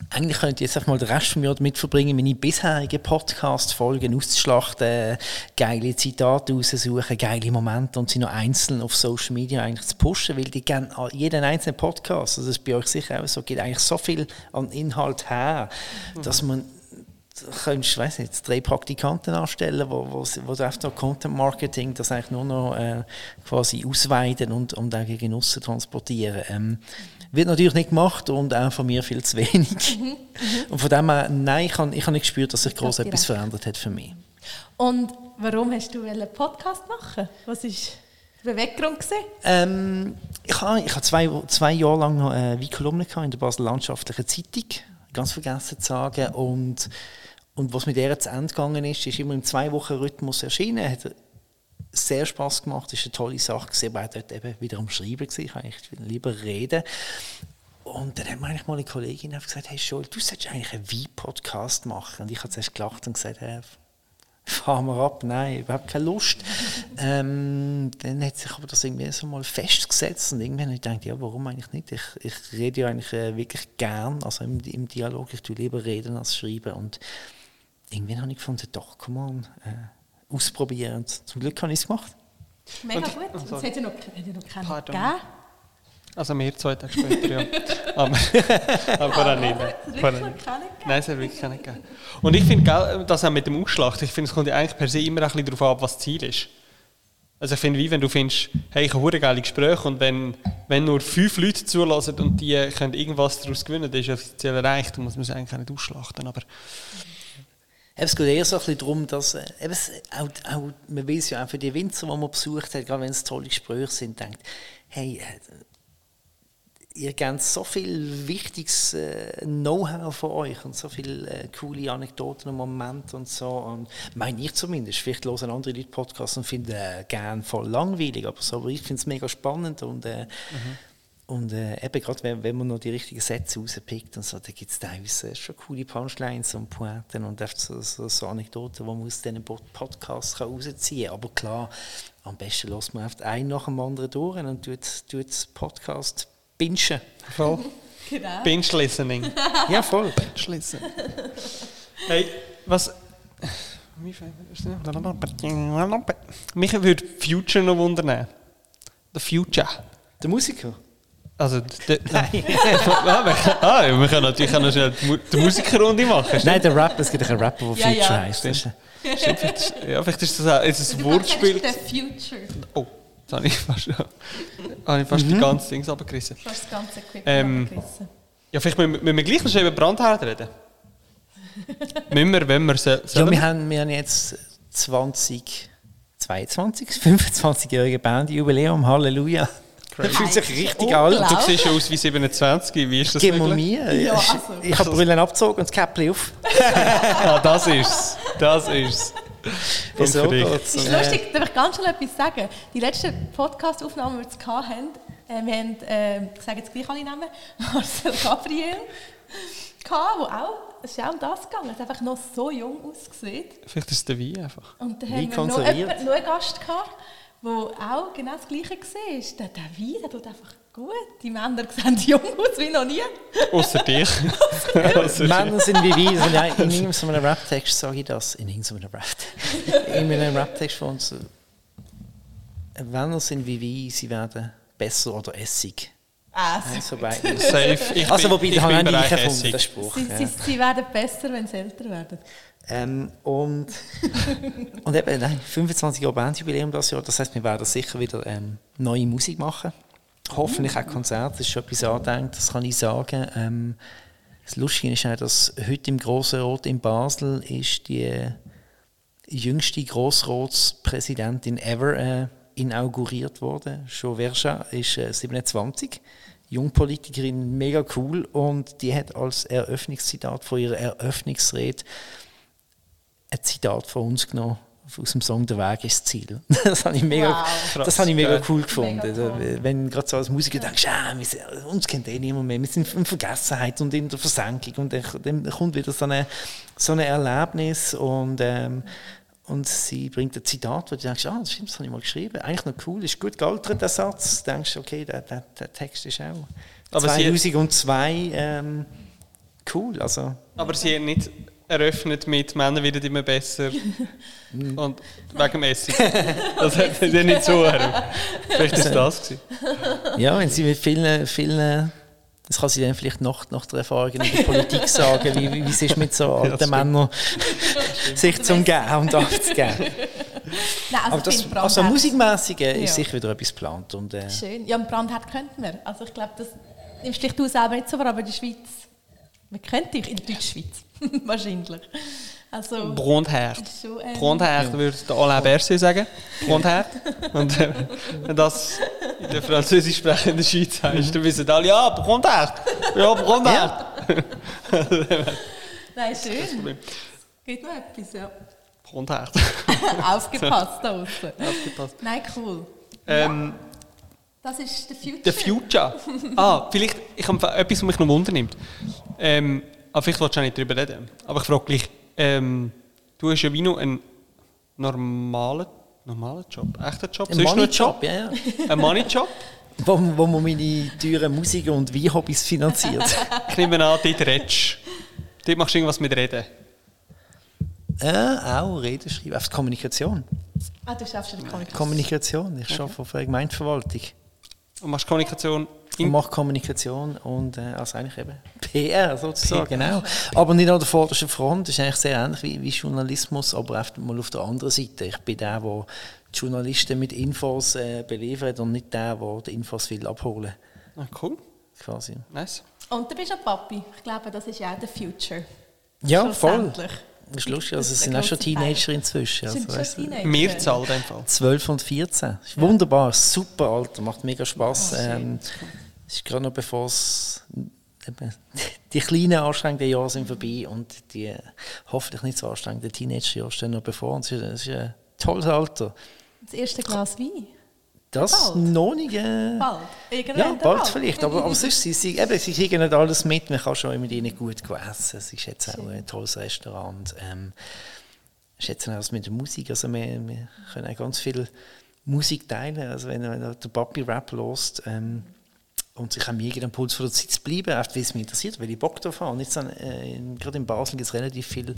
eigentlich könnte ich jetzt einfach mal den Rest von mir damit verbringen, meine bisherigen Podcast-Folgen auszuschlachten, geile Zitate raussuchen, geile Momente und sie noch einzeln auf Social Media eigentlich zu pushen, weil die gerne an jeden einzelnen Podcast, also das ist bei euch sicher auch so, geht eigentlich so viel an Inhalt her, dass man könntest, weiß nicht, drei Praktikanten anstellen, wo, wo, wo du einfach noch Content Marketing, das eigentlich nur noch äh, quasi ausweiten und, und auch gegen aussen transportieren. Ähm, wird natürlich nicht gemacht und auch von mir viel zu wenig. und von dem her, nein, ich habe ich hab nicht gespürt, dass sich groß Das etwas direkt. verändert hat für mich. Und warum hast du einen Podcast machen? Was ist Beweggrund gesehen? Ähm, ich habe ich ha zwei, zwei Jahre lang noch äh, wie Kolumne in der Basel Landschaftlichen Zeitung, ganz vergessen zu sagen. Und, und was mit der zu Ende gegangen ist, ist immer im Zwei-Wochen-Rhythmus erschienen. Hat sehr Spaß gemacht, ist eine tolle Sache aber auch dort eben wieder am Schreiben. Ich kann lieber reden. Und dann hat mir eigentlich mal eine Kollegin gesagt, hey Joel, du solltest eigentlich einen Wein-Podcast machen. Und ich habe zuerst gelacht und gesagt, hey, fahren wir ab, nein, überhaupt keine Lust. ähm, dann hat sich aber das irgendwie so mal festgesetzt und irgendwann habe ich gedacht, ja, warum eigentlich nicht? Ich, ich rede ja eigentlich äh, wirklich gern, also im, im Dialog, ich tue lieber reden als schreiben und irgendwann habe ich gefunden, doch, come on, äh, ausprobieren und zum Glück habe ich es gemacht. Mega Und- gut. Es sorry. hat ja noch, ja noch keinen Pardon. gegeben. Also mehr zwei Tage später, ja. aber, aber vorher nicht. Vorher wirklich nicht. Nein, es hat wirklich keinen gegeben. Und ich finde, das auch mit dem Ausschlacht, ich finde, es kommt ja eigentlich per se immer ein bisschen darauf an, was das Ziel ist. Also ich finde, wie wenn du findest, hey, ich habe hure geile Gespräche und wenn, wenn nur fünf Leute zulassen und die können irgendwas daraus gewinnen, dann ist ja offiziell erreicht, dann muss man es eigentlich auch nicht ausschlachten. Aber Es geht eher so ein darum, dass äh, eben, auch, auch, man weiß ja auch für die Winzer, die man besucht hat, gerade wenn es tolle Gespräche sind, denkt, hey, äh, ihr gebt so viel wichtiges äh, Know-how von euch und so viele äh, coole Anekdoten und Momente und so. Und meine ich zumindest. Vielleicht hören andere Leute Podcasts und finden äh, gern voll langweilig, aber so, aber ich finde es mega spannend und äh, und äh, eben gerade wenn, wenn man noch die richtigen Sätze rauspickt und so, da gibt es teilweise schon coole Punchlines und Pointen und einfach so, so, so Anekdoten, die man aus diesen Pod- Podcasts kann rausziehen kann. Aber klar, am besten lässt man einfach einen nach dem anderen durch und tut, tut das Podcast bingen. voll. Genau. Binge-Listening. Ja, voll. Binge-Listening. hey, was... Mich würde Future noch wundern. The Future. Der Musiker? Also, der, nein. ah, wir, können- ah, wir können natürlich auch noch schnell die Mu- die Musikerrunde machen. Nein, der Rapper, es gibt einen Rapper, der Ja, Future ja. heisst. Stimmt, vielleicht ist, ja, vielleicht ist das auch ist ein Du Wortspiel. den Future. Oh, jetzt habe ich fast, habe ich fast die ganze Dings abgerissen. Du hast das ganze Equipment Ähm, abgerissen. Ja, vielleicht müssen wir, müssen wir gleich noch über Brandherd reden. müssen wir, wenn wir se- Ja, wir haben, wir haben jetzt 20, 22, 25-jährige Bandjubiläum, Halleluja. Das fühlt sich richtig alt. Du siehst schon aus wie 27, wie ist das Gib möglich? mir. Ja, Ich- also. Ich habe die Brille abgezogen und das Käppchen auf. Ah, das ist's. Das ist's. Und So geht's. Es ist lustig, darf ich ganz schnell etwas sagen? Die letzte Podcast-Aufnahme, die wir jetzt hatten, äh, wir haben, äh, ich sage jetzt gleich alle Namen, Marcel Gabriel, gehabt, wo auch, es ist auch um das gegangen, er hat einfach noch so jung ausgesehen. Vielleicht ist es der Wein einfach. Und dann Wie haben wir noch, jemanden, noch einen Gast gehabt, der auch genau das Gleiche war. Der, der Wein, der tut einfach gut. Die Männer sehen jung aus wie noch nie. Außer dich. Männer sind wie wir. Also, in irgendeinem Rap-Text sage ich das. In irgendeinem Rap-Text. In einem Rap-Text von uns. Männer sind wie wir, sie werden besser oder Essig. Ah, Also beides. Safe. Ich Also, wobei, ich habe ich Essig. den Spruch. sie, ja. sie, sie werden besser, wenn sie älter werden. Ähm, und, und eben, nein, 25 Jahre Bandjubiläum das Jahr, das heißt, wir werden sicher wieder ähm, neue Musik machen. Hoffentlich auch Konzerte, das ist schon etwas angedenkt, das kann ich sagen. Ähm, das Lustige ist auch, dass heute im Grossen Rot in Basel ist die jüngste Grossratspräsidentin ever äh, inauguriert worden. Jo Verja ist äh, 27, Jungpolitikerin, mega cool und die hat als Eröffnungszitat von ihrer Eröffnungsrede ein Zitat von uns genommen aus dem Song Der Weg ist das Ziel. Das habe ich mega, Wow. das habe ich mega cool gefunden. Mega toll. wenn gerade so als Musiker denkst, ah, wir sind, uns kennt eh niemand mehr, wir sind in Vergessenheit und in der Versenkung und dann kommt wieder so ein so eine Erlebnis und ähm, und sie bringt ein Zitat, wo du denkst, ah, das stimmt, das habe ich mal geschrieben. Eigentlich noch cool, ist gut gealtert, der Satz. Du denkst, okay, der, der, der Text ist auch Aber sie- 2002 ähm, cool. Also, Aber sie hat nicht eröffnet mit Männer werden immer besser. Und wegen dem Essig. Das hat sie nicht so eröffnet. Vielleicht ist das gewesen. Ja, wenn sie mit vielen, vielen das kann sie dann vielleicht nach, nach der Erfahrung in der Politik sagen, wie, wie es ist mit so alten stimmt. Männern, sich zum Geben und abzugeben. Nein, also, Aber das, also musikmäßig äh, ist Ja. sicher wieder etwas geplant. Und, äh, Schön. Ja, im Brandherd könnten wir. Also ich glaube, das nimmst dich du selber nicht so wahr, aber in der Schweiz, wir könnten dich in der Deutschschweiz, wahrscheinlich. Also, schon, ähm, Brandherd würde der Alain Berset sagen. Brandherd. Und äh, wenn das in der französisch sprechenden Schweiz heißt, dann wissen alle, ja, Brandherd. Ja, Brandherd. Nein, schön. Geht noch etwas, ja. Brandherd. Aufgepasst da außen. Aufgepasst. Nein, cool. Ähm, Das ist der Future. The Future. Ah, vielleicht, ich habe etwas, was mich noch wundernimmt. Ähm, aber vielleicht willst du auch nicht darüber reden. Aber ich frage gleich, ähm, du hast ja wie noch einen normalen, normalen Job, echten Job? Ein Money-Job, ja, ja. Ein Money-Job? Wo, wo man meine teuren Musik- und Weinhobbys finanziert. Ich nehme an, dort redest Dort machst du irgendwas mit Reden. äh, auch Reden schreiben, auf Kommunikation. Ah, du schaffst ja die Kommunikation. Kommunikation, ich arbeite für eine Gemeindeverwaltung. Und machst Kommunikation Ich in mache Kommunikation und äh, also eigentlich eben PR sozusagen, genau. Aber nicht an der vordersten Front, das ist eigentlich sehr ähnlich wie, wie Journalismus, aber einfach mal auf der anderen Seite. Ich bin der, der die Journalisten mit Infos äh, beliefert und nicht der, der die Infos will abholen Ah, cool, quasi. nice. Und du bist ein Papi. Ich glaube, das ist ja auch der Future. Ja, voll. Das ist lustig, also es sind auch schon Teenager inzwischen. Also, weißt du, Teenager? Mehrzahl in dem Fall. 12 und 14. Ist wunderbar, super Alter, macht mega Spaß. ähm, es ist gerade noch bevor es die kleinen anstrengenden Jahre sind vorbei und die hoffentlich nicht so anstrengenden Teenagerjahre stehen noch bevor. Und es ist, es ist ein tolles Alter. Das erste Glas Wein. Das Bald. noch nicht. Äh, Bald. ja, Irgendwann bald vielleicht. Aber, aber sonst, sie, sie, eben, sie kriegen nicht alles mit. Man kann schon mit ihnen gut essen. Es ist jetzt auch ein tolles Restaurant. Ähm, schätzen auch das mit der Musik. Also wir, wir können auch ganz viel Musik teilen. Also wenn, wenn der Papi Rap lost ähm, und sich am irgendeinem Puls von der Zeit bleiben, einfach weil es mich interessiert, weil ich Bock drauf habe. Und jetzt, äh, in, gerade in Basel es relativ viel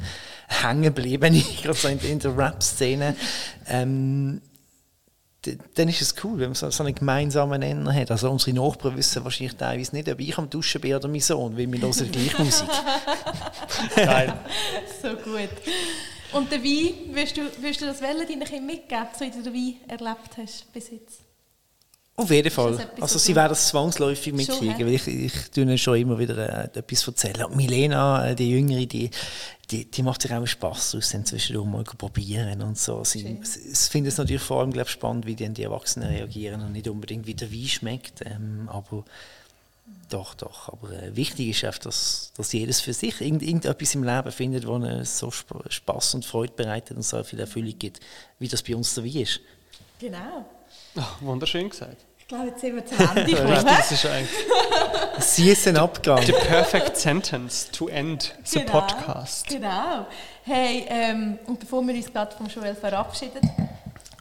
hängen geblieben, gerade so in, in der Rap-Szene. Ähm, dann ist es cool, wenn man so, so einen gemeinsamen Nenner hat. Also unsere Nachbarn wissen wahrscheinlich teilweise nicht, ob ich am Duschen bin oder mein Sohn, weil wir hören die gleiche Musik. Geil. So gut. Und der Wein, willst du, willst du das wollen, deinen Kindern mitgeben, so wie du den Wein erlebt hast bis jetzt? Auf jeden Fall. Also was sie werden das zwangsläufig mitkriegen, weil ich, ich tue ihnen schon immer wieder äh, etwas erzählen. Und Milena, äh, die Jüngere, die, die, die macht sich auch Spass aus, dann zwischendurch mal probieren und so. Sie, sie sie finden es natürlich vor allem glaub, spannend, wie dann die Erwachsenen reagieren und nicht unbedingt, wie der Wein schmeckt. Ähm, aber doch, doch. Aber äh, wichtig ist einfach, dass, dass jedes für sich irgend, irgendetwas im Leben findet, wo ihnen so Sp Spaß und Freude bereitet und so viel Erfüllung gibt, wie das bei uns der Wein ist. Genau. Ah, wunderschön gesagt. Ich glaube, jetzt sind wir zum Ende das ist eigentlich Sie ist ein Abgang. the perfect sentence to end the Genau, podcast. Genau. Hey, ähm, und bevor wir uns gerade vom Joel verabschieden,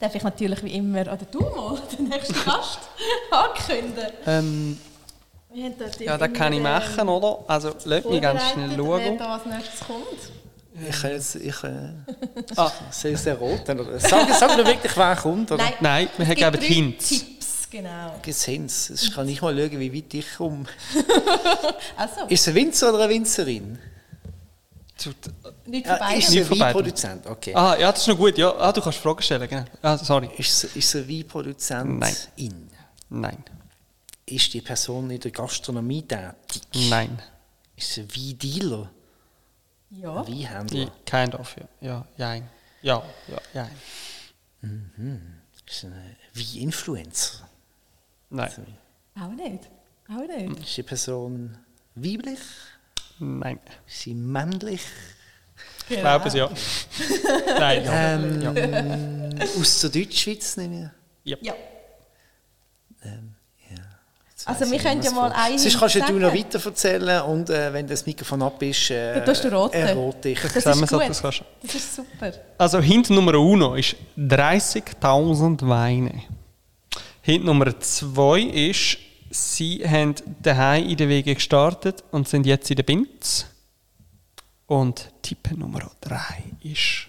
darf ich natürlich wie immer, oder du mal, den nächsten Gast ankündigen. Ähm, Wir haben dort ja, das kann ich machen, oder? Also, lass mich ganz schnell schauen. Wer da als nächstes kommt. Ich kann jetzt, ich, äh, Ah, ich es erraten? Oder? Sag, sag mir wirklich, wer kommt. Oder? Nein, wir es haben gibt gegeben Hints. Tipps, genau. Gesehens. Ich kann nicht mal schauen, wie weit ich komme. Also, Ist es ein Winzer oder eine Winzerin? nicht Ja, vorbei. ist es Nicht ein. Weinproduzent? Okay. Ah, ja, das ist noch gut. Ja, ah, du kannst Fragen stellen, genau. Ah, sorry. Ist, es, ist es ein Weinproduzent? Nein. In? Nein. Ist die Person in der Gastronomie tätig? Nein. Ist es ein Weindealer? Ja. Ein Weinhändler? Kind of, ja. Ja, jein. Ja, ja, jein. Ist ein Weininfluencer? Nein. Auch nicht. Auch nicht. Ist die Person weiblich? Nein. Ist sie männlich? Ich glaube es, ja. Nein, ja. Ähm, ja. Aus der Deutschschweiz? nehme ich an? Ja. Jetzt Also wir ich können ja mal eine Sonst kannst du sagen. noch weiter erzählen und äh, wenn das Mikrofon ab ist, äh, Dann tust du roten. errate ich. Das Sagen wir ist gut. das du. Das ist super. Also Hint Nummer uno ist 30.000 Weine. Hint Nummer zwei ist, sie haben daheim in den Wegen gestartet und sind jetzt in der Binz. Und Tipp Nummer drei ist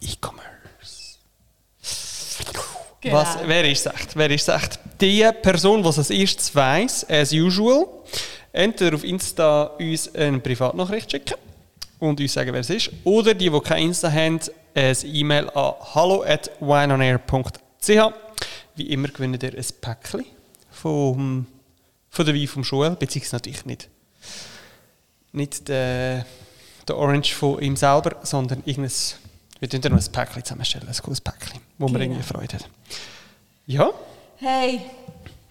E-Commerce. Genau. Was, wer ist echt? Wer ist echt? Die Person, die es als erstes weiss, as usual, entweder auf Insta uns eine Privatnachricht schicken und uns sagen, wer es ist, oder die, die kein Insta haben, ein E-Mail an hallo at wineonair.ch. Wie immer gewinnen ihr ein Päckchen vom, von der Wein vom Joel, beziehungsweise natürlich nicht, nicht der, der Orange von ihm selber, sondern irgendein, wir tun dann noch ein Päckchen zusammenstellen, ein cooles Päckchen, wo wir Genau. irgendwie Freude haben. Ja, Hey,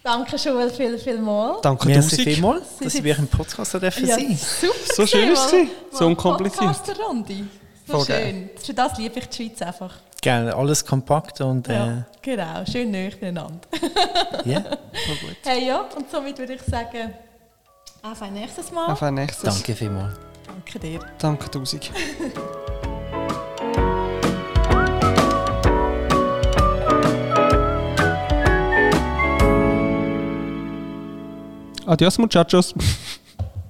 danke schon viel, viel mal. danke Merci tausend. vielmals, Sie dass sind- wir im Podcast dürfen Ja, sein super. So schön ist es mal- So mal unkompliziert. Podcast-Runde. So Voll schön. Für das liebe ich die Schweiz einfach. Gerne, alles kompakt und äh, Ja, genau. Schön nah beieinander. ja. Hey, ja, und somit würde ich sagen, auf ein nächstes Mal. Auf ein nächstes. danke vielmals. Danke dir. Danke tausend. Adiós, muchachos.